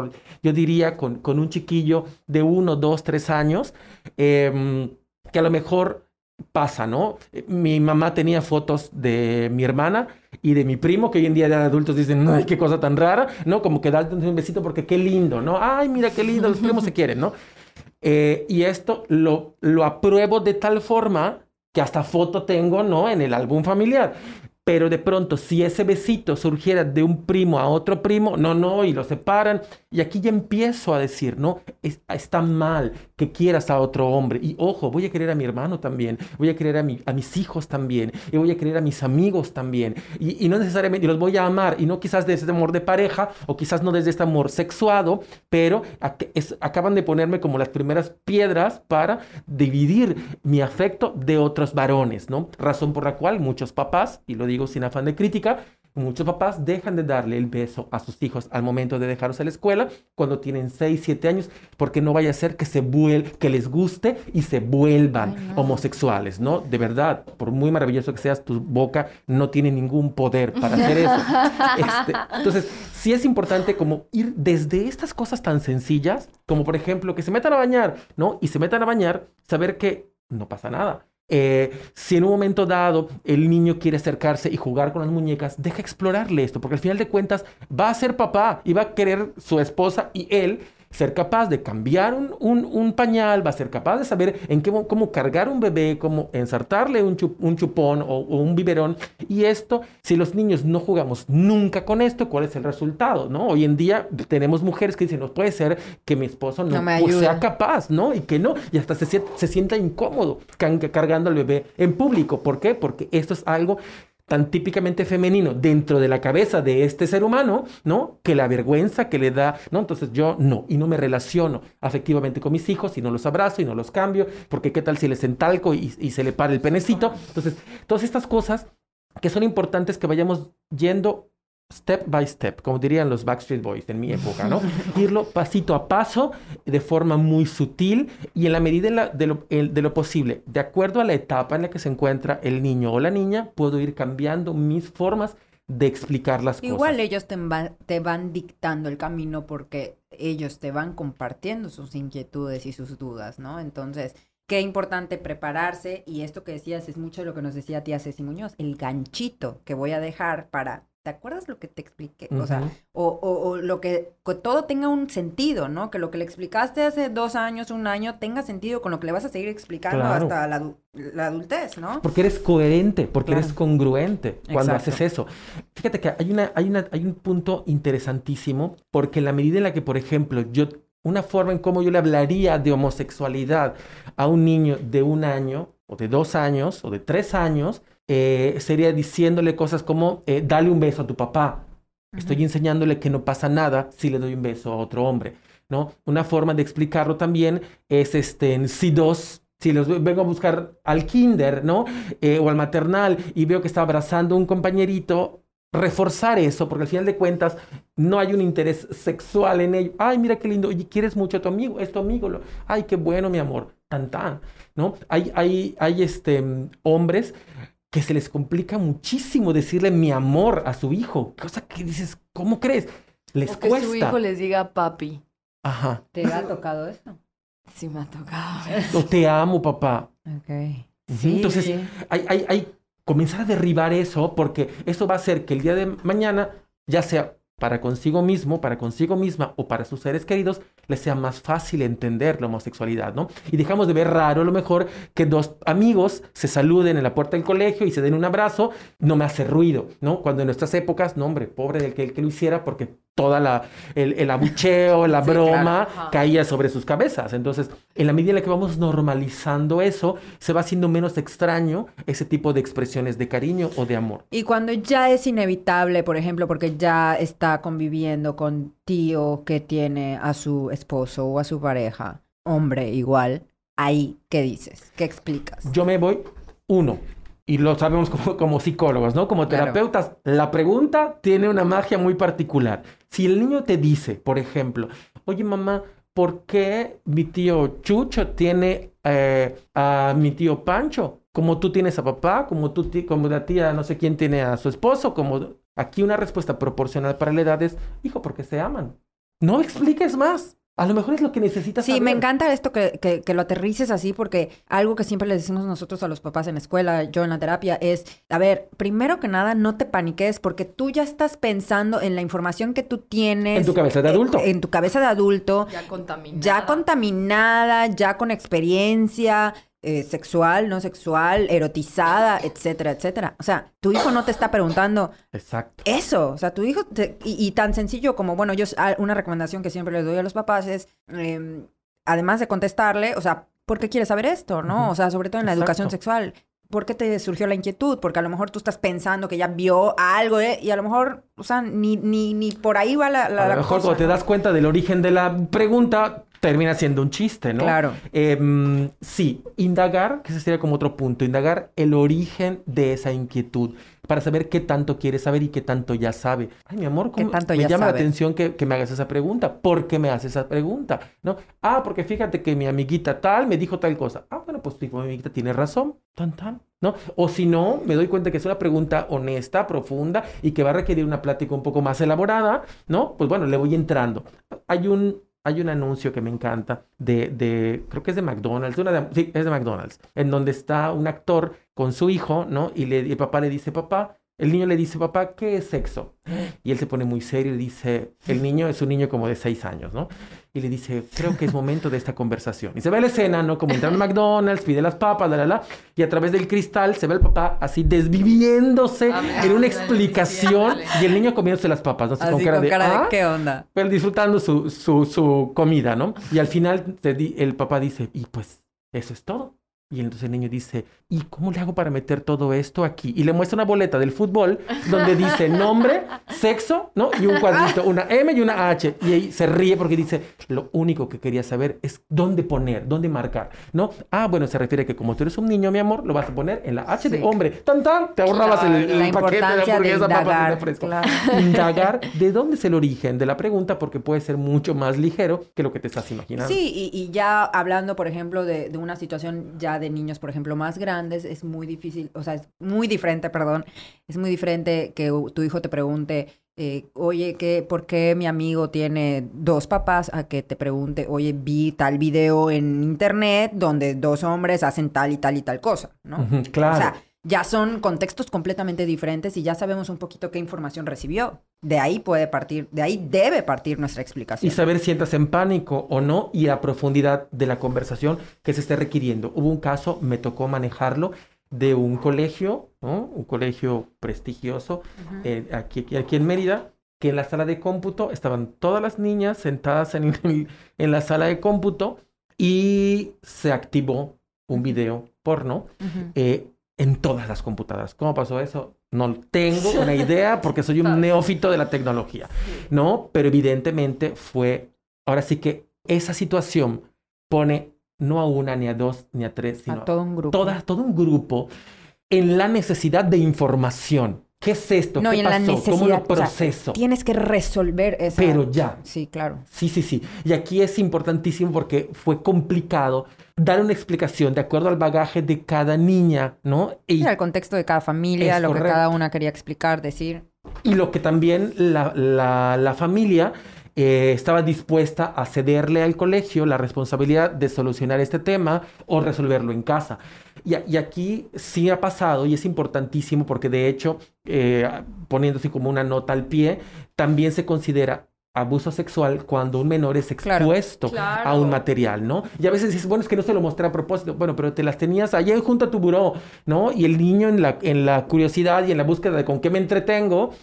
C: yo diría con, con un chiquillo de uno, dos, tres años, em, que a lo mejor pasa, ¿no? Mi mamá tenía fotos de mi hermana y de mi primo, que hoy en día de adultos dicen, ay, qué cosa tan rara, ¿no? Como que darte un besito porque qué lindo, ¿no? Ay, mira qué lindo, los primos se quieren, ¿no? Eh, y esto lo, lo apruebo de tal forma que hasta foto tengo, ¿no? En el álbum familiar. Pero de pronto, si ese besito surgiera de un primo a otro primo, no, no, y lo separan. Y aquí ya empiezo a decir, no, está mal que quieras a otro hombre. Y ojo, voy a querer a mi hermano también, voy a querer a, mi, a mis hijos también, y voy a querer a mis amigos también. Y, no necesariamente, y los voy a amar, y no quizás desde este amor de pareja, o quizás no desde este amor sexuado, pero acaban de ponerme como las primeras piedras para dividir mi afecto de otros varones, ¿no? Razón por la cual muchos papás, y lo digo sin afán de crítica, muchos papás dejan de darle el beso a sus hijos al momento de dejarlos a la escuela cuando tienen 6, 7 años, porque no vaya a ser que, se vuel que les guste y se vuelvan homosexuales, ¿no? De verdad, por muy maravilloso que seas, tu boca no tiene ningún poder para hacer eso. Este, entonces, sí es importante como ir desde estas cosas tan sencillas, como por ejemplo que se metan a bañar, ¿no? Y se metan a bañar, saber que no pasa nada eh, si en un momento dado el niño quiere acercarse y jugar con las muñecas, deja explorarle esto, porque al final de cuentas va a ser papá y va a querer su esposa y él ser capaz de cambiar un, un, pañal, va a ser capaz de saber en qué, cómo cargar un bebé, cómo ensartarle un, un chupón o, un biberón. Y esto, si los niños no jugamos nunca con esto, ¿cuál es el resultado? ¿no? Hoy en día tenemos mujeres que dicen, no puede ser que mi esposo no, sea capaz, ¿no? Y que no, y hasta se, se sienta incómodo cargando al bebé en público. ¿Por qué? Porque esto es algo tan típicamente femenino dentro de la cabeza de este ser humano, ¿no? Que la vergüenza que le da, ¿no? Entonces yo no, y no me relaciono afectivamente con mis hijos y no los abrazo y no los cambio, porque qué tal si les entalco y, y se le para el penecito. Entonces, todas estas cosas que son importantes que vayamos yendo step by step, como dirían los Backstreet Boys en mi época, ¿no? Irlo pasito a paso, de forma muy sutil y en la medida de, lo, de, lo, posible, de acuerdo a la etapa en la que se encuentra el niño o la niña, puedo ir cambiando mis formas de explicar las
A: cosas. Igual ellos te, te van dictando el camino porque ellos te van compartiendo sus inquietudes y sus dudas, ¿no? Entonces, qué importante prepararse y esto que decías es mucho de lo que nos decía tía Ceci Muñoz, el ganchito que voy a dejar para ¿te acuerdas lo que te expliqué? O sea, o, lo que, todo tenga un sentido, ¿no? Que lo que le explicaste hace dos años, un año, tenga sentido con lo que le vas a seguir explicando hasta la, adultez, ¿no?
C: Porque eres coherente, porque eres congruente cuando haces eso. Fíjate que hay, una, hay, una, hay un punto interesantísimo, porque en la medida en la que, por ejemplo, yo una forma en cómo yo le hablaría de homosexualidad a un niño de un año, o de dos años, o de tres años, eh, sería diciéndole cosas como, eh, dale un beso a tu papá. Estoy enseñándole que no pasa nada si le doy un beso a otro hombre, ¿no? Una forma de explicarlo también es, este, si dos, si los vengo a buscar al kinder, ¿no? Eh, o al maternal y veo que está abrazando a un compañerito, reforzar eso, porque al final de cuentas no hay un interés sexual en ello. Ay, mira qué lindo, oye, ¿quieres mucho a tu amigo? Es tu amigo. Ay, qué bueno, mi amor. Tan, tan, ¿no? Hay, hay, hay este, hombres que se les complica muchísimo decirle mi amor a su hijo. Cosa que dices, ¿cómo crees? Les o que cuesta.
B: su hijo les diga papi.
A: Ajá. ¿Te ha tocado eso?
B: Sí, me ha tocado.
C: O te amo, papá.
A: Ok.
C: Sí, Entonces, Hay, hay, hay comenzar a derribar eso porque eso va a hacer que el día de mañana, ya sea para consigo mismo, para consigo misma o para sus seres queridos, les sea más fácil entender la homosexualidad, ¿no? Y dejamos de ver raro a lo mejor que dos amigos se saluden en la puerta del colegio y se den un abrazo, no me hace ruido, ¿no? Cuando en nuestras épocas, no hombre, pobre del que, el que lo hiciera porque toda la, el, el abucheo, la broma caía sobre sus cabezas. Entonces, en la medida en la que vamos normalizando eso, se va haciendo menos extraño ese tipo de expresiones de cariño o de amor.
A: Y cuando ya es inevitable, por ejemplo, porque ya está conviviendo con tío que tiene a su esposo o a su pareja, hombre igual, ahí, ¿qué dices? ¿Qué explicas?
C: Yo me voy, uno, y lo sabemos como, psicólogos, ¿no? Como terapeutas, la pregunta tiene una magia muy particular. Si el niño te dice, por ejemplo, oye mamá, ¿por qué mi tío Chucho tiene eh, a mi tío Pancho? Como tú tienes a papá, como, tú, como la tía no sé quién tiene a su esposo, como aquí una respuesta proporcional para la edad es, hijo, porque se aman. No expliques más. A lo mejor es lo que necesitas.
A: Sí, me encanta esto que, que, lo aterrices así, porque algo que siempre le decimos nosotros a los papás en la escuela, yo en la terapia, es, a ver, primero que nada, no te paniques porque tú ya estás pensando en la información que tú tienes.
C: En tu cabeza de adulto.
A: En, tu cabeza de adulto.
B: Ya contaminada.
A: Ya contaminada, ya con experiencia. Eh, sexual, no sexual, erotizada, etcétera, etcétera. O sea, tu hijo no te está preguntando
C: Exacto.
A: eso. O sea, tu hijo, y, tan sencillo como, bueno, yo, una recomendación que siempre les doy a los papás es, em, además de contestarle, o sea, ¿por qué quieres saber esto? ¿No? O sea, sobre todo en la educación sexual. ¿Por qué te surgió la inquietud? Porque a lo mejor tú estás pensando que ya vio algo ¿eh? y a lo mejor, o sea, ni, ni, ni por ahí va la, la
C: A lo mejor cuando te das cuenta del origen de la pregunta, termina siendo un chiste, ¿no?
A: Claro.
C: Em, sí, indagar, que ese sería como otro punto, indagar el origen de esa inquietud para saber qué tanto quiere saber y qué tanto ya sabe. Ay, mi amor, ¿cómo
A: tanto
C: me llama
A: la
C: atención que, me hagas esa pregunta? ¿Por qué me haces esa pregunta? ¿No? Ah, porque fíjate que mi amiguita tal me dijo tal cosa. Ah, bueno, pues mi amiguita tiene razón. Tan, tan. ¿No? O si no, me doy cuenta que es una pregunta honesta, profunda y que va a requerir una plática un poco más elaborada, ¿no? Pues bueno, le voy entrando. Hay un hay un anuncio que me encanta de, de creo que es de McDonald's, una sí, es de McDonald's, en donde está un actor con su hijo, ¿no? Y, le, y el papá le dice, papá, el niño le dice, papá, ¿qué es sexo? Y él se pone muy serio y dice, el niño es un niño como de seis años, ¿no? Y le dice, creo que es momento de esta conversación. Y se ve la escena, ¿no? Como entrar a McDonald's, pide las papas, la, la, la. Y a través del cristal se ve el papá así desviviéndose ah, en una explicación. Y el niño comiéndose las papas, ¿no?
A: Así, con cara, de, ¿Ah? ¿qué onda?
C: Pero disfrutando su, su, su comida, ¿no? Y al final el papá dice, y pues eso es todo. Y entonces el niño dice, ¿y cómo le hago para meter todo esto aquí? Y le muestra una boleta del fútbol donde dice nombre, sexo, ¿no? Y un cuadrito, una M y una H. Y ahí se ríe porque dice, lo único que quería saber es dónde poner, dónde marcar, ¿no? Ah, bueno, se refiere a que como tú eres un niño, mi amor, lo vas a poner en la H de hombre. ¡Tan, tan! Te ahorrabas el, paquete de hamburguesa,
A: papas
C: fresco. Indagar de dónde es el origen de la pregunta porque puede ser mucho más ligero que lo que te estás imaginando.
A: Sí, y, ya hablando, por ejemplo, de, de una situación ya de niños, por ejemplo, más grandes, es muy difícil, o sea, es muy diferente, perdón, es muy diferente que tu hijo te pregunte, eh, oye, ¿qué, ¿por qué mi amigo tiene dos papás? A que te pregunte, oye, vi tal video en internet donde dos hombres hacen tal y tal y tal cosa, ¿no?
C: claro.
A: O sea, ya son contextos completamente diferentes y ya sabemos un poquito qué información recibió. De ahí puede partir, de ahí debe partir nuestra explicación.
C: Y saber si entras en pánico o no y a profundidad de la conversación que se esté requiriendo. Hubo un caso, me tocó manejarlo, de un colegio, ¿no? un colegio prestigioso eh, aquí, aquí en Mérida, que en la sala de cómputo estaban todas las niñas sentadas en, en la sala de cómputo y se activó un video porno en todas las computadoras. ¿Cómo pasó eso? No tengo una idea porque soy un neófito de la tecnología, ¿no? Pero evidentemente fue, ahora sí que esa situación pone no a una, ni a dos, ni a tres, sino
A: a todo un grupo.
C: Toda, todo un grupo en la necesidad de información. ¿Qué es esto?
A: No,
C: ¿Qué
A: en pasó? La
C: ¿Cómo lo proceso?
A: tienes que resolver eso.
C: Pero ya.
A: Sí, claro.
C: Sí, sí, sí. Y aquí es importantísimo porque fue complicado dar una explicación de acuerdo al bagaje de cada niña, ¿no?
A: Y al contexto de cada familia, lo que cada una quería explicar, decir.
C: Y lo que también la, la, la familia eh, estaba dispuesta a cederle al colegio la responsabilidad de solucionar este tema o resolverlo en casa. Y, aquí sí ha pasado y es importantísimo porque de hecho, eh, poniéndose como una nota al pie, también se considera abuso sexual cuando un menor es expuesto a un material, ¿no? Y a veces dices, bueno, es que no se lo mostré a propósito, bueno, pero te las tenías allá junto a tu buró, ¿no? Y el niño en la, en la curiosidad y en la búsqueda de con qué me entretengo,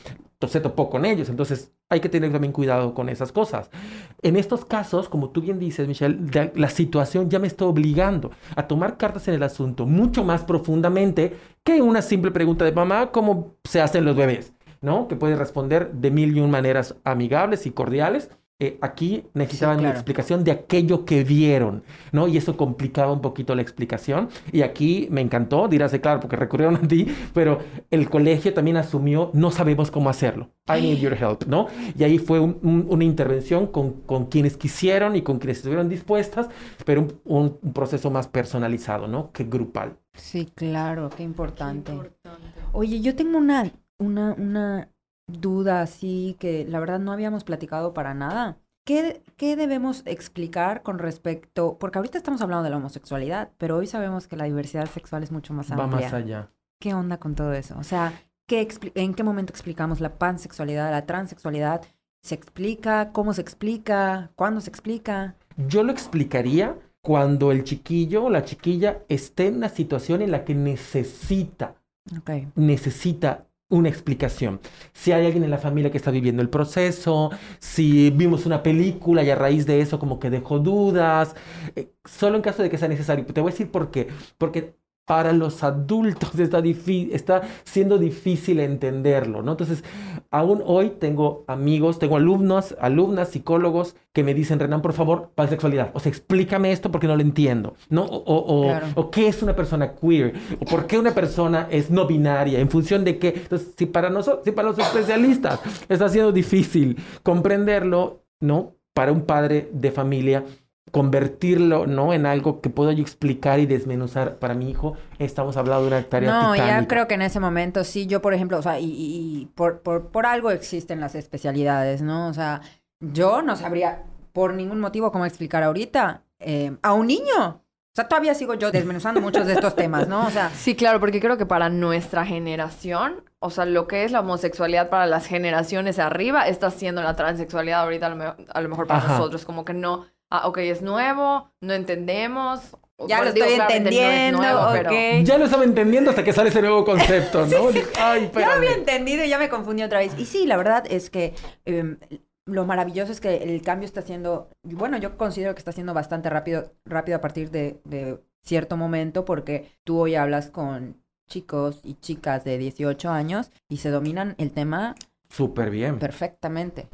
C: se topó con ellos. Entonces hay que tener también cuidado con esas cosas. En estos casos, como tú bien dices, Michelle, la situación ya me está obligando a tomar cartas en el asunto mucho más profundamente que una simple pregunta de mamá, ¿cómo se hacen los bebés? ¿No? Que puede responder de mil y un maneras amigables y cordiales, eh, aquí necesitaban la explicación de aquello que vieron, ¿no? Y eso complicaba un poquito la explicación. Y aquí me encantó, dirás, claro, porque recurrieron a ti, pero el colegio también asumió, no sabemos cómo hacerlo. I need your help, ¿no? Y ahí fue una intervención con, con, quienes quisieron y con quienes estuvieron dispuestas, pero un, proceso más personalizado, ¿no? Que grupal.
A: Sí, claro, qué importante. Oye, yo tengo una, una, una duda así que la verdad no habíamos platicado para nada. ¿Qué, ¿Qué, debemos explicar con respecto? Porque ahorita estamos hablando de la homosexualidad, pero hoy sabemos que la diversidad sexual es mucho más amplia.
C: Va más allá.
A: ¿Qué onda con todo eso? O sea, ¿qué ¿en qué momento explicamos la pansexualidad, la transexualidad? ¿Se explica? ¿Cómo se explica? ¿Cuándo se explica?
C: Yo lo explicaría cuando el chiquillo o la chiquilla esté en una situación en la que necesita, okay. necesita una explicación. Si hay alguien en la familia que está viviendo el proceso, si vimos una película y a raíz de eso como que dejó dudas, eh, solo en caso de que sea necesario. Te voy a decir por qué. Porque para los adultos está, está siendo difícil entenderlo, ¿no? Entonces, aún hoy tengo amigos, tengo alumnos, alumnas, psicólogos que me dicen, Renan, por favor, pansexualidad. O sea, explícame esto porque no lo entiendo, ¿no? O, o, qué es una persona queer, o por qué una persona es no binaria, en función de qué. Entonces, si para nosotros, si para los especialistas está siendo difícil comprenderlo, ¿no? Para un padre de familia convertirlo, ¿no? En algo que pueda yo explicar y desmenuzar para mi hijo, estamos hablando de una tarea No,
A: ya creo que en ese momento sí, yo por ejemplo, o sea, y, por, por, por, algo existen las especialidades, ¿no? O sea, yo no sabría por ningún motivo cómo explicar ahorita eh, a un niño. O sea, todavía sigo yo desmenuzando muchos de estos temas, ¿no? O sea...
B: Sí, claro, porque creo que para nuestra generación, o sea, lo que es la homosexualidad para las generaciones arriba, está siendo la transexualidad ahorita a lo, mejor para nosotros, como que no ah, ok, es nuevo, no entendemos.
A: Ya lo estoy entendiendo,
C: Ya lo estaba entendiendo hasta que sale ese nuevo concepto, ¿no?
A: Ay, ya lo había entendido y ya me confundí otra vez. Y sí, la verdad es que em, lo maravilloso es que el cambio está siendo, bueno, yo considero que está siendo bastante rápido, rápido a partir de, de cierto momento, porque tú hoy hablas con chicos y chicas de 18 años y se dominan el tema
C: Súper bien.
A: Perfectamente.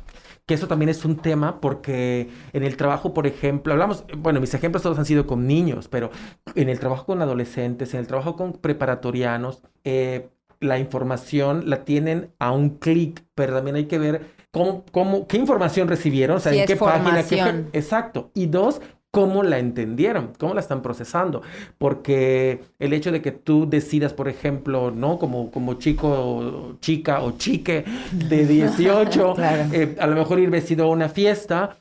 C: Que eso también es un tema porque en el trabajo, por ejemplo, hablamos, bueno, mis ejemplos todos han sido con niños, pero en el trabajo con adolescentes, en el trabajo con preparatorianos, eh, la información la tienen a un clic, pero también hay que ver cómo, cómo, qué información recibieron, o sea, en qué página. Qué, exacto. Y dos, cómo la entendieron, cómo la están procesando. Porque el hecho de que tú decidas, por ejemplo, ¿no? Como, como chico, chica o chique de 18, eh, a lo mejor ir vestido a una fiesta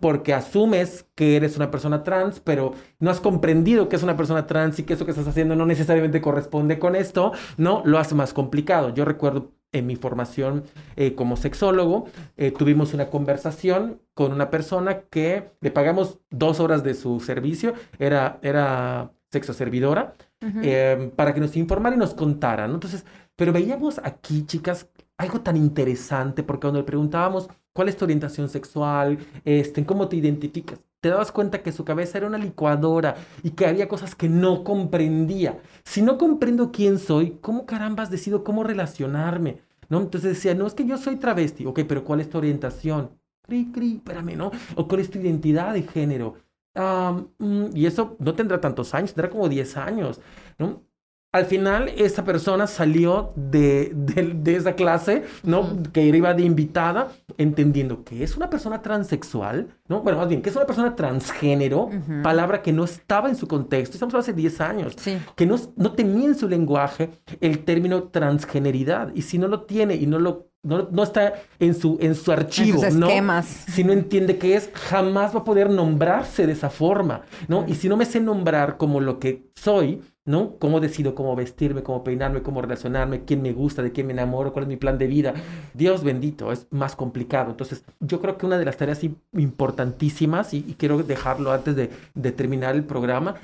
C: porque asumes que eres una persona trans, pero no has comprendido que es una persona trans y que eso que estás haciendo no necesariamente corresponde con esto, ¿no? Lo hace más complicado. Yo recuerdo en mi formación eh, como sexólogo, eh, tuvimos una conversación con una persona que le pagamos dos horas de su servicio, era, era sexo servidora, em, para que nos informara y nos contara, ¿no? Entonces, pero veíamos aquí, chicas, algo tan interesante, porque cuando le preguntábamos cuál es tu orientación sexual, este, cómo te identificas, te dabas cuenta que su cabeza era una licuadora y que había cosas que no comprendía. Si no comprendo quién soy, ¿cómo carambas decido cómo relacionarme? ¿No? Entonces decía, no, es que yo soy travesti. Ok, pero ¿cuál es tu orientación? Cri, cri, espérame, ¿no? ¿O cuál es tu identidad de género? Mm, y eso no tendrá tantos años, tendrá como 10 años, ¿no? Al final esa persona salió de, de, esa clase, ¿no? Que iba de invitada, entendiendo que es una persona transexual, ¿no? Bueno, más bien, que es una persona transgénero, palabra que no estaba en su contexto, estamos hace 10 años, que no, no tenía en su lenguaje el término transgeneridad, y si no lo tiene y no lo no, está en su, en su archivo,
A: en
C: ¿no? Si no entiende qué es, jamás va a poder nombrarse de esa forma, ¿no? Y si no me sé nombrar como lo que soy, ¿no? Cómo decido cómo vestirme, cómo peinarme, cómo relacionarme, quién me gusta, de quién me enamoro, cuál es mi plan de vida. Dios bendito, es más complicado. Entonces, yo creo que una de las tareas importantísimas, y, quiero dejarlo antes de, de terminar el programa,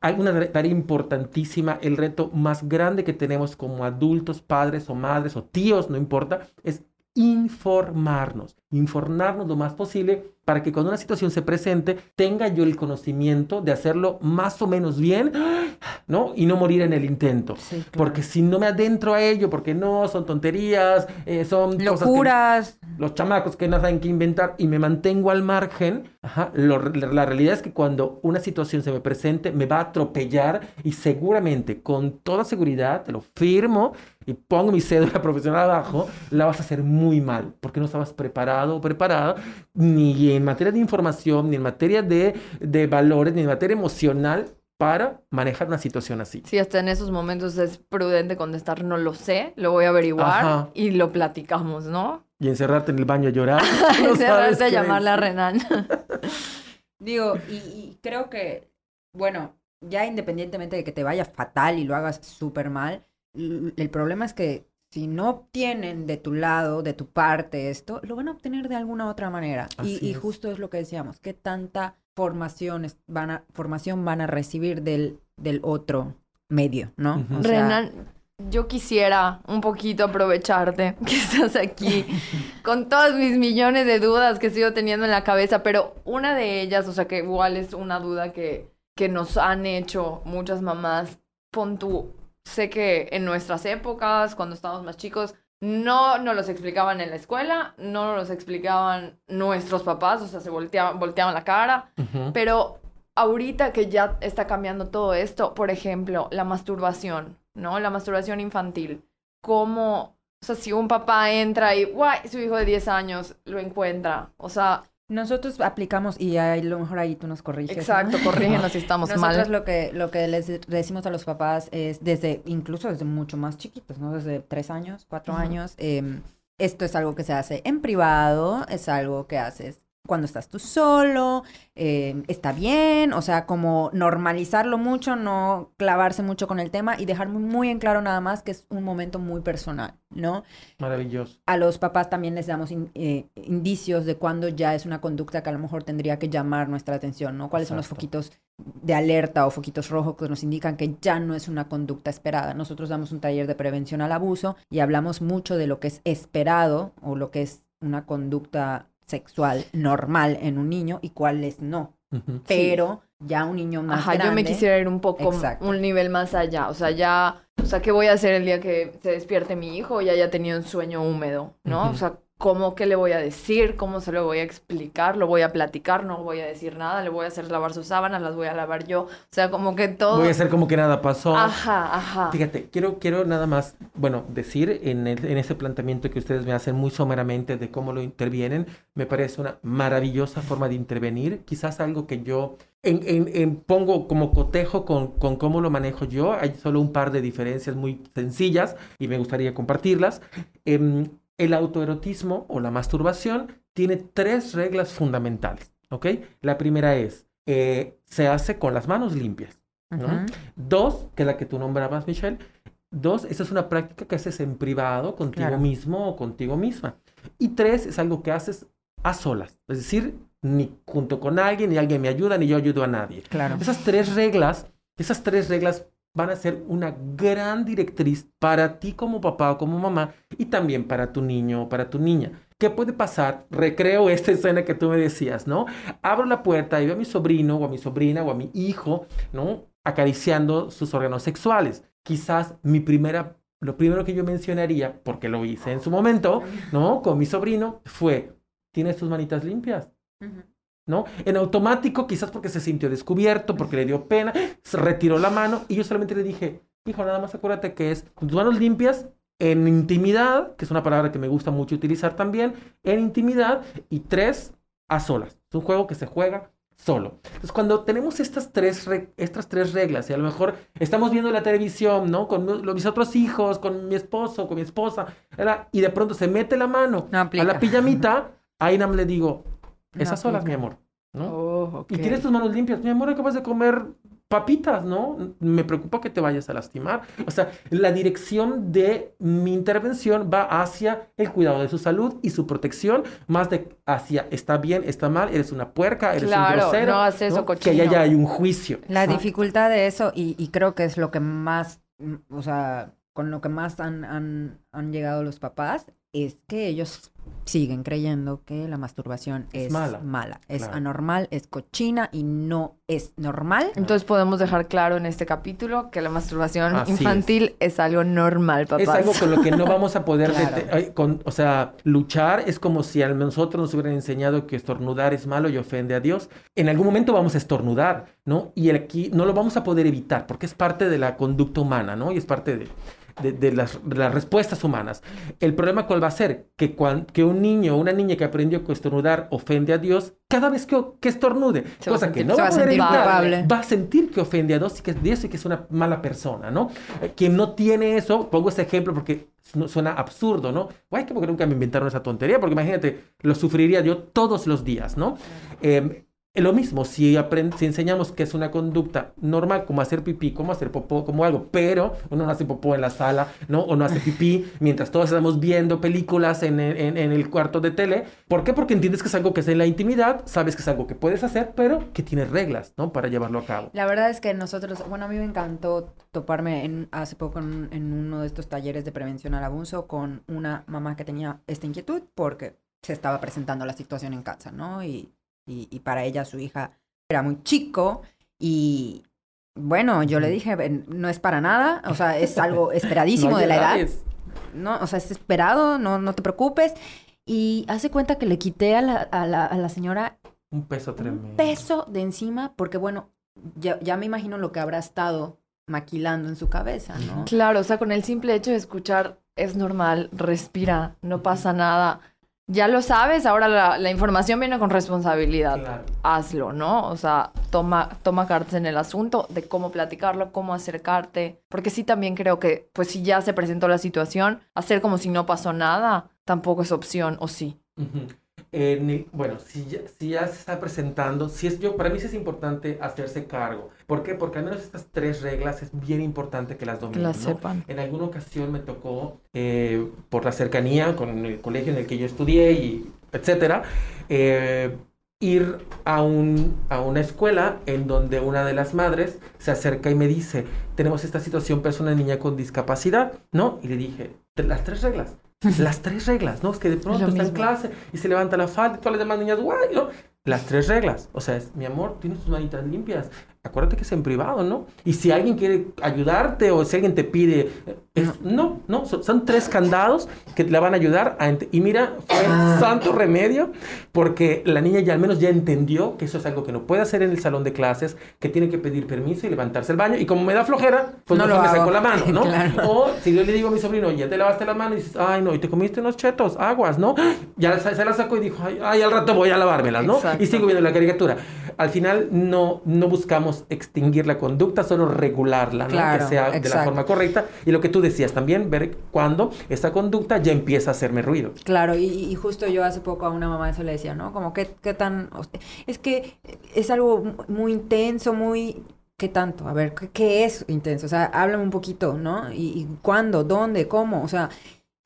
C: hay una tarea importantísima, el reto más grande que tenemos como adultos, padres o madres o tíos, no importa, es informarnos, informarnos lo más posible para que cuando una situación se presente tenga yo el conocimiento de hacerlo más o menos bien ¿no? Y no morir en el intento. Porque si no me adentro a ello, porque no, son tonterías, eh, son
A: locuras.
C: los chamacos que no saben qué inventar y me mantengo al margen, la realidad es que cuando una situación se me presente, me va a atropellar y seguramente, con toda seguridad, te lo firmo y pongo mi cédula profesional abajo, la vas a hacer muy mal, porque no estabas preparado o preparada ni en materia de información, ni en materia de, de valores, ni en materia emocional para manejar una situación así.
B: Sí, hasta en esos momentos es prudente contestar no lo sé, lo voy a averiguar y lo platicamos, ¿no?
C: Y encerrarte en el baño a llorar.
B: encerrarte a llamarle a Renan.
A: Digo, y, creo que, bueno, ya independientemente de que te vaya fatal y lo hagas súper mal, el problema es que si no obtienen de tu lado, de tu parte esto, lo van a obtener de alguna otra manera. Y, y, justo es lo que decíamos, qué tanta formación van a, formación van a recibir del, del otro medio, ¿no?
B: Renan, yo quisiera un poquito aprovecharte que estás aquí con todas mis millones de dudas que sigo teniendo en la cabeza, pero una de ellas, o sea, que igual es una duda que, que nos han hecho muchas mamás, pon tú, sé que en nuestras épocas, cuando estábamos más chicos, no nos los explicaban en la escuela, no nos los explicaban nuestros papás, o sea, se volteaban, volteaban la cara, pero ahorita que ya está cambiando todo esto, por ejemplo, la masturbación, ¿no? La masturbación infantil. ¿Cómo, o sea, si un papá entra y, guay, su hijo de 10 años lo encuentra, o sea,
A: nosotros aplicamos, y a lo mejor ahí tú nos corriges.
B: Exacto, corrígenos si estamos
A: mal. Nosotros lo que, lo que les decimos a los papás es desde, incluso desde mucho más chiquitos, ¿no? Desde tres años, cuatro años. Em, esto es algo que se hace en privado, es algo que haces cuando estás tú solo, eh, está bien, o sea, como normalizarlo mucho, no clavarse mucho con el tema y dejar muy, en claro nada más que es un momento muy personal, ¿no?
C: Maravilloso.
A: A los papás también les damos eh, indicios de cuando ya es una conducta que a lo mejor tendría que llamar nuestra atención, ¿no? ¿Cuáles son los foquitos de alerta o foquitos rojos que nos indican que ya no es una conducta esperada? Nosotros damos un taller de prevención al abuso y hablamos mucho de lo que es esperado o lo que es una conducta sexual normal en un niño y cuáles no. Pero ya un niño más Ajá,
B: yo me quisiera ir un poco, un nivel más allá. O sea, ya, o sea, ¿qué voy a hacer el día que se despierte mi hijo y haya tenido un sueño húmedo? ¿No? O sea, ¿Cómo qué le voy a decir? ¿Cómo se lo voy a explicar? ¿Lo voy a platicar? ¿No voy a decir nada? ¿Le voy a hacer lavar sus sábanas? ¿Las voy a lavar yo? O sea, como que todo...
C: Voy a hacer como que nada pasó.
B: Ajá, ajá.
C: Fíjate, quiero, quiero nada más, bueno, decir en, en ese planteamiento que ustedes me hacen muy someramente de cómo lo intervienen, me parece una maravillosa forma de intervenir. Quizás algo que yo en, en, pongo como cotejo con, con, cómo lo manejo yo. Hay solo un par de diferencias muy sencillas y me gustaría compartirlas. Eh, el autoerotismo o la masturbación tiene tres reglas fundamentales, ¿ok? La primera es, eh, se hace con las manos limpias, ¿no? Dos, que es la que tú nombrabas, Michelle, dos, esa es una práctica que haces en privado, contigo mismo o contigo misma. Y tres, es algo que haces a solas, es decir, ni junto con alguien, ni alguien me ayuda, ni yo ayudo a nadie.
A: Claro.
C: Esas tres reglas, esas tres reglas van a ser una gran directriz para ti como papá o como mamá y también para tu niño o para tu niña. ¿Qué puede pasar? Recreo esta escena que tú me decías, ¿no? Abro la puerta y veo a mi sobrino o a mi sobrina o a mi hijo, ¿no? Acariciando sus órganos sexuales. Quizás mi primera, lo primero que yo mencionaría, porque lo hice en su momento, ¿no? Con mi sobrino, fue, ¿tienes tus manitas limpias? ¿No? En automático, quizás porque se sintió descubierto, porque le dio pena, se retiró la mano y yo solamente le dije, hijo, nada más acuérdate que es con tus manos limpias, en intimidad, que es una palabra que me gusta mucho utilizar también, en intimidad, y tres, a solas. Es un juego que se juega solo. Entonces, cuando tenemos estas tres, estas tres reglas, y a lo mejor estamos viendo la televisión, ¿no? Con mis otros hijos, con mi esposo, con mi esposa, y de pronto se mete la mano a la pijamita, ahí nada más le digo, esas solas, mi amor. ¿no?
B: Oh,
C: y tienes tus manos limpias. Mi amor, acabas de comer papitas, ¿no? Me preocupa que te vayas a lastimar. O sea, la dirección de mi intervención va hacia el cuidado de su salud y su protección, más de hacia está bien, está mal, eres una puerca, eres un grosero.
B: No haces eso,
C: Que allá ya hay un juicio.
A: La dificultad de eso, y, y, creo que es lo que más, o sea, con lo que más han, han, han llegado los papás, es que ellos siguen creyendo que la masturbación es, mala. es anormal, es cochina y no es normal.
B: Entonces podemos dejar claro en este capítulo que la masturbación infantil es. algo normal, papá.
C: Es algo con lo que no vamos a poder, o sea, luchar. Es como si a nosotros nos hubieran enseñado que estornudar es malo y ofende a Dios. En algún momento vamos a estornudar, ¿no? Y aquí no lo vamos a poder evitar porque es parte de la conducta humana, ¿no? Y es parte de de, las, respuestas humanas. El problema cuál va a ser? Que, que un niño o una niña que aprendió que estornudar ofende a Dios, cada vez que, que estornude, cosa que no va a poder evitar, va a sentir que ofende a Dios y que es Dios y que es una mala persona, ¿no? Eh, quien no tiene eso, pongo este ejemplo porque suena absurdo, ¿no? Guay, que porque nunca me inventaron esa tontería, porque imagínate, lo sufriría yo todos los días, ¿no? Es lo mismo, si, si enseñamos que es una conducta normal, como hacer pipí, como hacer popó, como algo, pero uno no hace popó en la sala, ¿no? O no hace pipí mientras todos estamos viendo películas en, en, el cuarto de tele. ¿Por qué? Porque entiendes que es algo que es en la intimidad, sabes que es algo que puedes hacer, pero que tiene reglas, ¿no? Para llevarlo a cabo.
A: La verdad es que nosotros, bueno, a mí me encantó toparme en, hace poco en, en uno de estos talleres de prevención al abuso con una mamá que tenía esta inquietud porque se estaba presentando la situación en casa, ¿no? Y y, para ella su hija era muy chico y bueno, yo le dije, no es para nada, o sea, es algo esperadísimo de la edad. No, o sea, es esperado, no, no te preocupes. Y hace cuenta que le quité a la, a la, a la señora
C: un peso tremendo.
A: Un peso de encima, porque bueno, ya, ya me imagino lo que habrá estado maquilando en su cabeza, ¿no?
B: Claro, o sea, con el simple hecho de escuchar, es normal, respira, no pasa nada ya lo sabes, ahora la, información viene con responsabilidad. Hazlo, ¿no? O sea, toma, toma cartas en el asunto de cómo platicarlo, cómo acercarte. Porque sí también creo que, pues si ya se presentó la situación, hacer como si no pasó nada tampoco es opción, ¿o sí?
C: Bueno, si ya, si ya se está presentando, si es yo, para mí sí es importante hacerse cargo. ¿Por qué? Porque al menos estas tres reglas es bien importante que las dominen.
B: las sepan.
C: En alguna ocasión me tocó, eh, por la cercanía con el colegio en el que yo estudié y etcétera, eh, ir a, un, a una escuela en donde una de las madres se acerca y me dice, tenemos esta situación, persona niña con discapacidad, ¿no? Y le dije, las tres reglas. Las tres reglas, ¿no? Es que de pronto está en clase y se levanta la falda y todas las demás niñas, guay, ¿no? Las tres reglas. O sea, es, mi amor, tienes tus manitas limpias acuérdate que es en privado, ¿no? Y si alguien quiere ayudarte o si alguien te pide, no, no, son, tres candados que le van a ayudar. A y mira, fue ah. santo remedio porque la niña ya al menos ya entendió que eso es algo que no puede hacer en el salón de clases, que tiene que pedir permiso y levantarse el baño. Y como me da flojera, pues no, lo me saco la mano, ¿no? O si yo le digo a mi sobrino, ya te lavaste la mano y dices, ay, no, y te comiste unos chetos, aguas, ¿no? Ya se, la sacó y dijo, ay, al rato voy a lavármelas, ¿no? Y sigo viendo la caricatura. Al final no, no buscamos extinguir la conducta, solo regularla, ¿no? que sea de la forma correcta. Y lo que tú decías también, ver cuándo esta conducta ya empieza a hacerme ruido.
A: Claro, y, justo yo hace poco a una mamá eso le decía, ¿no? Como, ¿qué, qué tan...? Es que es algo muy intenso, muy... ¿Qué tanto? A ver, ¿qué, es intenso? O sea, háblame un poquito, ¿no? ¿Y, y cuándo? ¿Dónde? ¿Cómo? O sea,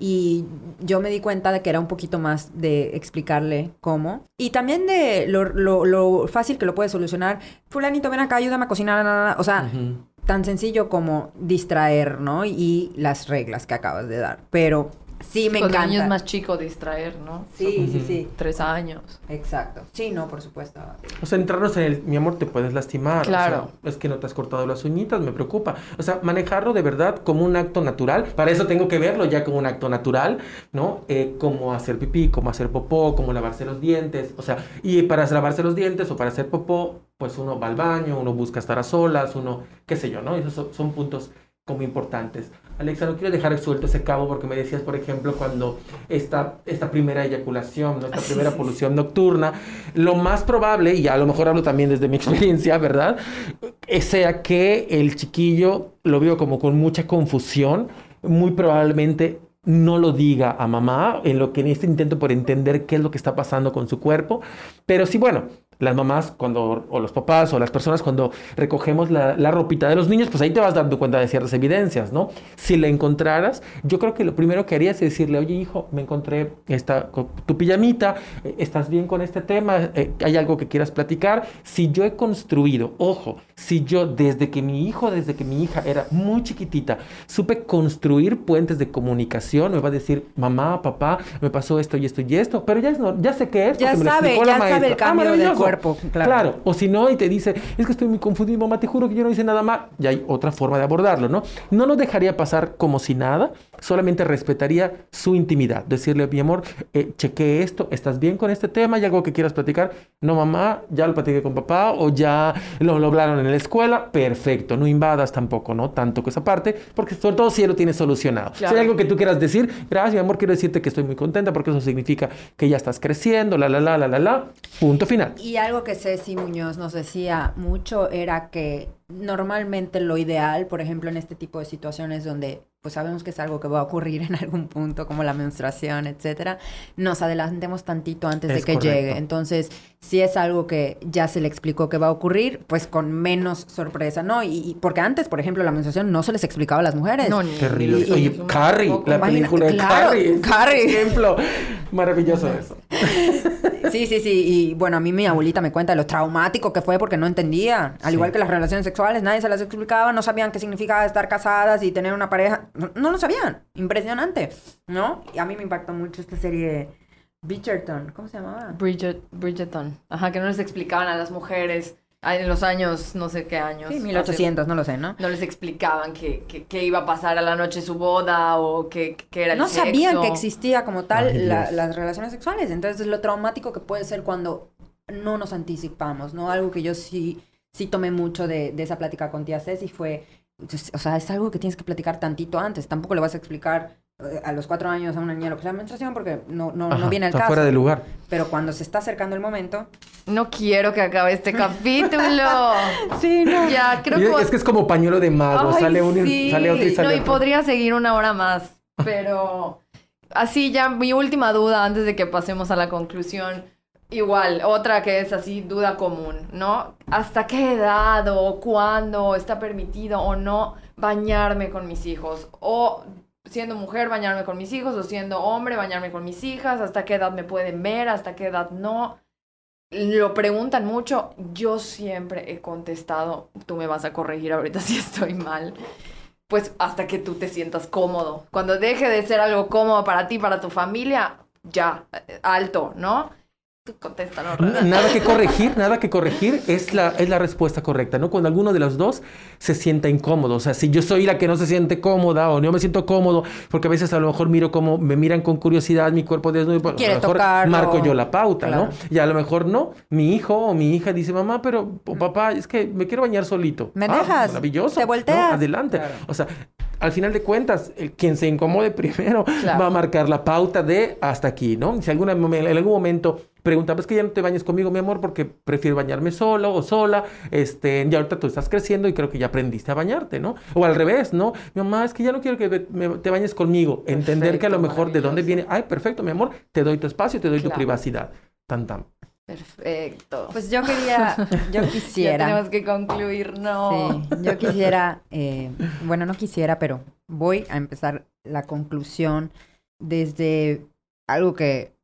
A: y yo me di cuenta de que era un poquito más de explicarle cómo. Y también de lo, lo, fácil que lo puede solucionar. Fulanito, ven acá, ayúdame a cocinar. O sea, tan sencillo como distraer, ¿no? Y las reglas que acabas de dar. Pero Sí, me encanta.
B: años más chico distraer, ¿no?
A: Sí, sí, sí.
B: Tres años.
A: Exacto. Sí, no, por supuesto.
C: O sea, entrarnos en el, mi amor, te puedes lastimar. Claro. es que no te has cortado las uñitas, me preocupa. O sea, manejarlo de verdad como un acto natural. Para eso tengo que verlo ya como un acto natural, ¿no? Eh, como hacer pipí, como hacer popó, como lavarse los dientes. O sea, y para lavarse los dientes o para hacer popó, pues uno va al baño, uno busca estar a solas, uno, qué sé yo, ¿no? Esos son, son puntos como importantes. Alexa, no quiero dejar suelto ese cabo porque me decías, por ejemplo, cuando esta, esta primera eyaculación, esta primera polución nocturna, lo más probable, y a lo mejor hablo también desde mi experiencia, ¿verdad? Sea que el chiquillo lo vio como con mucha confusión, muy probablemente no lo diga a mamá, en lo que en este intento por entender qué es lo que está pasando con su cuerpo, pero sí, bueno, las mamás cuando, o los papás o las personas cuando recogemos la, la, ropita de los niños, pues ahí te vas dando cuenta de ciertas evidencias, ¿no? Si la encontraras, yo creo que lo primero que harías es decirle, oye hijo, me encontré esta, tu pijamita, eh, ¿estás bien con este tema? Eh, ¿Hay algo que quieras platicar? Si yo he construido, ojo, si yo desde que mi hijo, desde que mi hija era muy chiquitita, supe construir puentes de comunicación, me va a decir, mamá, papá, me pasó esto y esto y esto, pero ya, es, ya sé qué es.
A: Ya sabe, ya sabe el ah, cambio
C: Claro. claro. o si no, y te dice, es que estoy muy confundido, mamá, te juro que yo no hice nada mal. Ya hay otra forma de abordarlo, ¿no? No nos dejaría pasar como si nada, solamente respetaría su intimidad. Decirle, mi amor, eh, esto, ¿estás bien con este tema? ¿Hay algo que quieras platicar? No, mamá, ya lo platiqué con papá o ya lo, lo hablaron en la escuela, perfecto, no invadas tampoco, ¿no? Tanto que esa parte, porque sobre todo si él lo tiene solucionado. Si hay algo que tú quieras decir, gracias, mi amor, quiero decirte que estoy muy contenta porque eso significa que ya estás creciendo, la, la, la, la, la, la, punto final.
A: Y algo que Ceci Muñoz nos decía mucho era que normalmente lo ideal, por ejemplo, en este tipo de situaciones donde pues sabemos que es algo que va a ocurrir en algún punto, como la menstruación, etcétera, nos adelantemos tantito antes de que llegue. Entonces, si es algo que ya se le explicó que va a ocurrir, pues con menos sorpresa, ¿no? Y, porque antes, por ejemplo, la menstruación no se les explicaba a las mujeres.
C: No, ni Terrible. Oye, Carrie, la película de Carrie.
A: Carrie.
C: ejemplo maravilloso eso.
A: Sí, sí, sí. Y bueno, a mí mi abuelita me cuenta lo traumático que fue porque no entendía. Al igual que las relaciones sexuales, nadie se las explicaba, no sabían qué significaba estar casadas y tener una pareja. No, lo sabían. Impresionante, ¿no? Y a mí me impactó mucho esta serie Bridgerton. ¿Cómo se llamaba?
B: Bridget, Bridgerton. Ajá, que no les explicaban a las mujeres en los años, no sé qué años.
A: Sí, 1800, no lo sé, ¿no?
B: No les explicaban qué que, iba a pasar a la noche su boda o qué, era el
A: No sabían que existía como tal las relaciones sexuales. Entonces, lo traumático que puede ser cuando no nos anticipamos, ¿no? Algo que yo sí, sí tomé mucho de, de esa plática con tía Ceci fue, o sea, es algo que tienes que platicar tantito antes. Tampoco le vas a explicar a los cuatro años a una niña lo que sea menstruación porque no, no, no viene el
C: está
A: caso.
C: fuera de lugar.
A: Pero cuando se está acercando el momento...
B: No quiero que acabe este capítulo.
A: sí, no.
B: Ya, creo que...
C: Es que es como pañuelo de mago. sale, un, sale otro y sale
B: No, y podría seguir una hora más. Pero... Así ya, mi última duda antes de que pasemos a la conclusión. Igual, otra que es así, duda común, ¿no? ¿Hasta qué edad o cuándo está permitido o no bañarme con mis hijos? O siendo mujer bañarme con mis hijos o siendo hombre bañarme con mis hijas, hasta qué edad me pueden ver, hasta qué edad no. Lo preguntan mucho, yo siempre he contestado, tú me vas a corregir ahorita si estoy mal, pues hasta que tú te sientas cómodo. Cuando deje de ser algo cómodo para ti, para tu familia, ya, alto, ¿no?
C: Nada que corregir, nada que corregir es la, es la respuesta correcta, ¿no? Cuando alguno de los dos se sienta incómodo. O sea, si yo soy la que no se siente cómoda o no me siento cómodo, porque a veces a lo mejor miro como me miran con curiosidad mi cuerpo desnudo, pues, a lo mejor marco yo la pauta, ¿no? Y a lo mejor no. Mi hijo o mi hija dice, mamá, pero papá, es que me quiero bañar solito.
A: ¿Me ah, dejas?
C: Maravilloso.
A: Te volteas.
C: Adelante. O sea, al final de cuentas, el, quien se incomode primero va a marcar la pauta de hasta aquí, ¿no? Si alguna, en algún momento pregunta, pues que ya no te bañes conmigo, mi amor, porque prefiero bañarme solo o sola, este, y ahorita tú estás creciendo y creo que ya aprendiste a bañarte, ¿no? O al revés, ¿no? Mi mamá, es que ya no quiero que te bañes conmigo. Entender que a lo mejor de dónde viene, ay, perfecto, mi amor, te doy tu espacio, te doy tu privacidad. Tan, tan.
B: Perfecto.
A: Pues yo quería, yo quisiera.
B: tenemos que concluir, no.
A: Sí, yo quisiera, eh, bueno, no quisiera, pero voy a empezar la conclusión desde algo que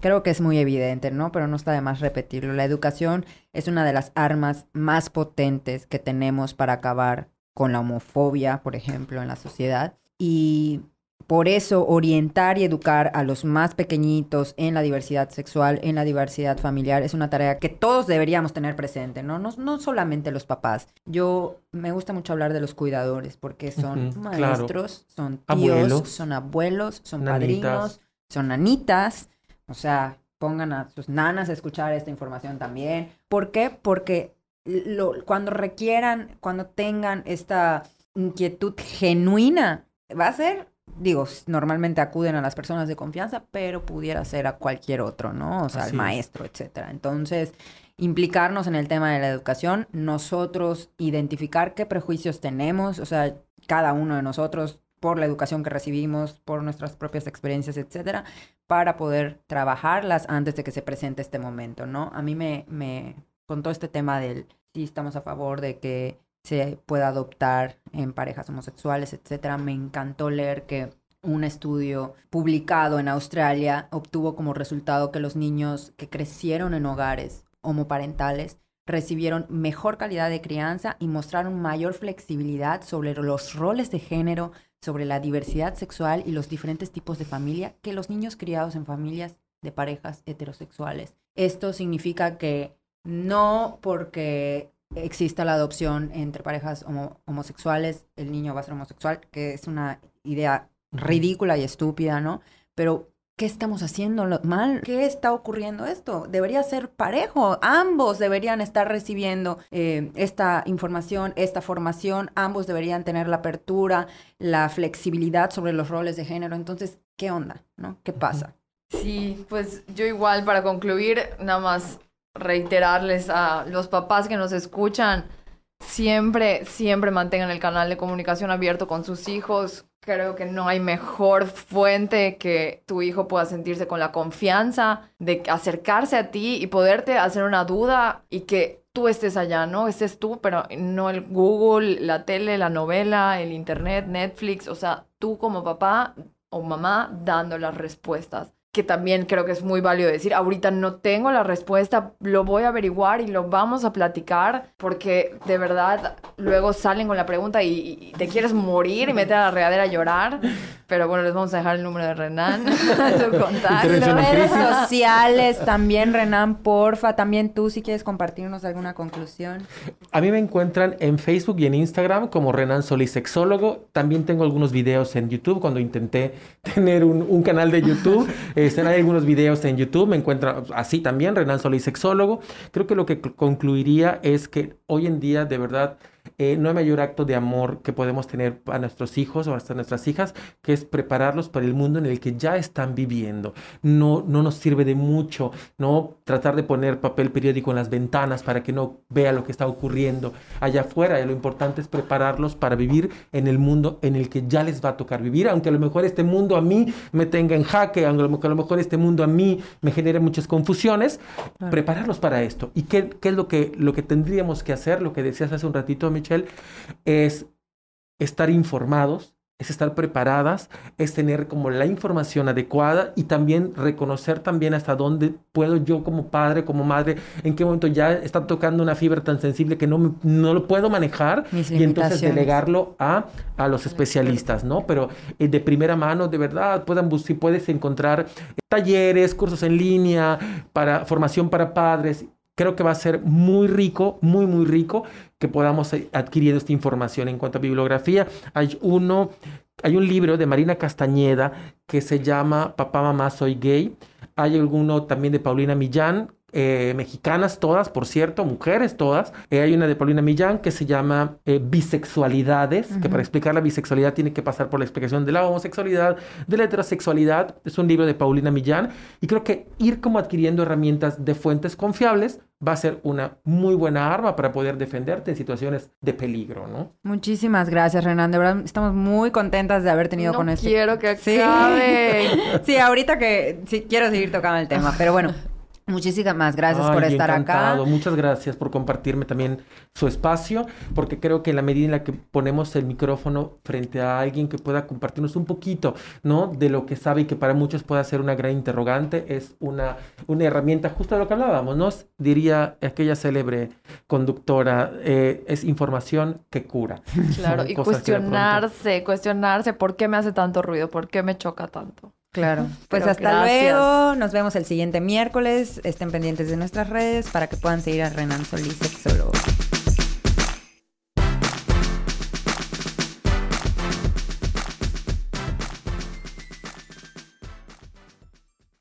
A: creo que es muy evidente, ¿no? Pero no está de más repetirlo. La educación es una de las armas más potentes que tenemos para acabar con la homofobia, por ejemplo, en la sociedad. Y por eso orientar y educar a los más pequeñitos en la diversidad sexual, en la diversidad familiar, es una tarea que todos deberíamos tener presente, ¿no? No, no solamente los papás. Yo me gusta mucho hablar de los cuidadores porque son maestros, son tíos, son abuelos, son padrinos, son nanitas o sea, pongan a sus nanas a escuchar esta información también. ¿Por qué? Porque lo, cuando requieran, cuando tengan esta inquietud genuina, va a ser, digo, normalmente acuden a las personas de confianza, pero pudiera ser a cualquier otro, ¿no? O sea, al maestro, etcétera. Entonces, implicarnos en el tema de la educación, nosotros identificar qué prejuicios tenemos, o sea, cada uno de nosotros por la educación que recibimos, por nuestras propias experiencias, etcétera, para poder trabajarlas antes de que se presente este momento, ¿no? A mí me, me contó este tema del si estamos a favor de que se pueda adoptar en parejas homosexuales, etcétera. Me encantó leer que un estudio publicado en Australia obtuvo como resultado que los niños que crecieron en hogares homoparentales recibieron mejor calidad de crianza y mostraron mayor flexibilidad sobre los roles de género sobre la diversidad sexual y los diferentes tipos de familia que los niños criados en familias de parejas heterosexuales. Esto significa que no porque exista la adopción entre parejas homosexuales, el niño va a ser homosexual, que es una idea ridícula y estúpida, ¿no? Pero ¿Qué estamos haciendo mal? ¿Qué está ocurriendo esto? Debería ser parejo. Ambos deberían estar recibiendo eh, esta información, esta formación. Ambos deberían tener la apertura, la flexibilidad sobre los roles de género. Entonces, ¿qué onda? ¿No? ¿Qué pasa?
B: Sí, pues yo igual para concluir, nada más reiterarles a los papás que nos escuchan, siempre, siempre mantengan el canal de comunicación abierto con sus hijos Creo que no hay mejor fuente que tu hijo pueda sentirse con la confianza de acercarse a ti y poderte hacer una duda y que tú estés allá, ¿no? Estés tú, pero no el Google, la tele, la novela, el internet, Netflix, o sea, tú como papá o mamá dando las respuestas que también creo que es muy válido decir, ahorita no tengo la respuesta, lo voy a averiguar y lo vamos a platicar, porque de verdad luego salen con la pregunta y, te quieres morir y meter a la regadera a llorar. Pero bueno, les vamos a dejar el número de Renan, su contacto.
A: Redes sociales también, Renan, porfa. También tú, si quieres compartirnos alguna conclusión.
C: A mí me encuentran en Facebook y en Instagram como Renan Solís Sexólogo. También tengo algunos videos en YouTube cuando intenté tener un, canal de YouTube. Están hay algunos videos en YouTube. Me encuentran así también, Renan Solís Sexólogo. Creo que lo que concluiría es que hoy en día, de verdad, eh, no hay mayor acto de amor que podemos tener a nuestros hijos o hasta nuestras hijas que es prepararlos para el mundo en el que ya están viviendo. No, no nos sirve de mucho, ¿no? Tratar de poner papel periódico en las ventanas para que no vea lo que está ocurriendo allá afuera. lo importante es prepararlos para vivir en el mundo en el que ya les va a tocar vivir, aunque a lo mejor este mundo a mí me tenga en jaque, aunque a lo mejor este mundo a mí me genere muchas confusiones, prepararlos para esto. ¿Y qué, qué es lo que, lo que tendríamos que hacer? Lo que decías hace un ratito, Michelle, es estar informados, es estar preparadas, es tener como la información adecuada y también reconocer también hasta dónde puedo yo como padre, como madre, en qué momento ya está tocando una fibra tan sensible que no, no lo puedo manejar y entonces delegarlo a, a los especialistas, ¿no? Pero eh, de primera mano, de verdad, puedan, si puedes encontrar talleres, cursos en línea, para formación para padres, creo que va a ser muy rico, muy, muy rico que podamos eh, adquirir esta información. En cuanto a bibliografía, hay uno, hay un libro de Marina Castañeda que se llama Papá, Mamá, Soy Gay. Hay alguno también de Paulina Millán eh, mexicanas todas, por cierto, mujeres todas. Eh, hay una de Paulina Millán que se llama eh, Bisexualidades, que para explicar la bisexualidad tiene que pasar por la explicación de la homosexualidad, de la heterosexualidad. Es un libro de Paulina Millán y creo que ir como adquiriendo herramientas de fuentes confiables va a ser una muy buena arma para poder defenderte en situaciones de peligro, ¿no?
A: Muchísimas gracias, Renan. De verdad, estamos muy contentas de haber tenido con este.
B: quiero que acabe.
A: Sí. sí, ahorita que sí quiero seguir tocando el tema, pero bueno. Muchísimas gracias por estar acá.
C: Muchas gracias por compartirme también su espacio, porque creo que en la medida en la que ponemos el micrófono frente a alguien que pueda compartirnos un poquito, ¿no? De lo que sabe y que para muchos pueda ser una gran interrogante, es una, una herramienta justo de lo que hablábamos, ¿no? Diría aquella célebre conductora, eh, es información que cura.
B: Claro, y cuestionarse, cuestionarse, ¿por qué me hace tanto ruido? ¿Por qué me choca tanto?
A: Claro. Pues hasta luego. Nos vemos el siguiente miércoles. Estén pendientes de nuestras redes para que puedan seguir a Renan Solís, sexólogo.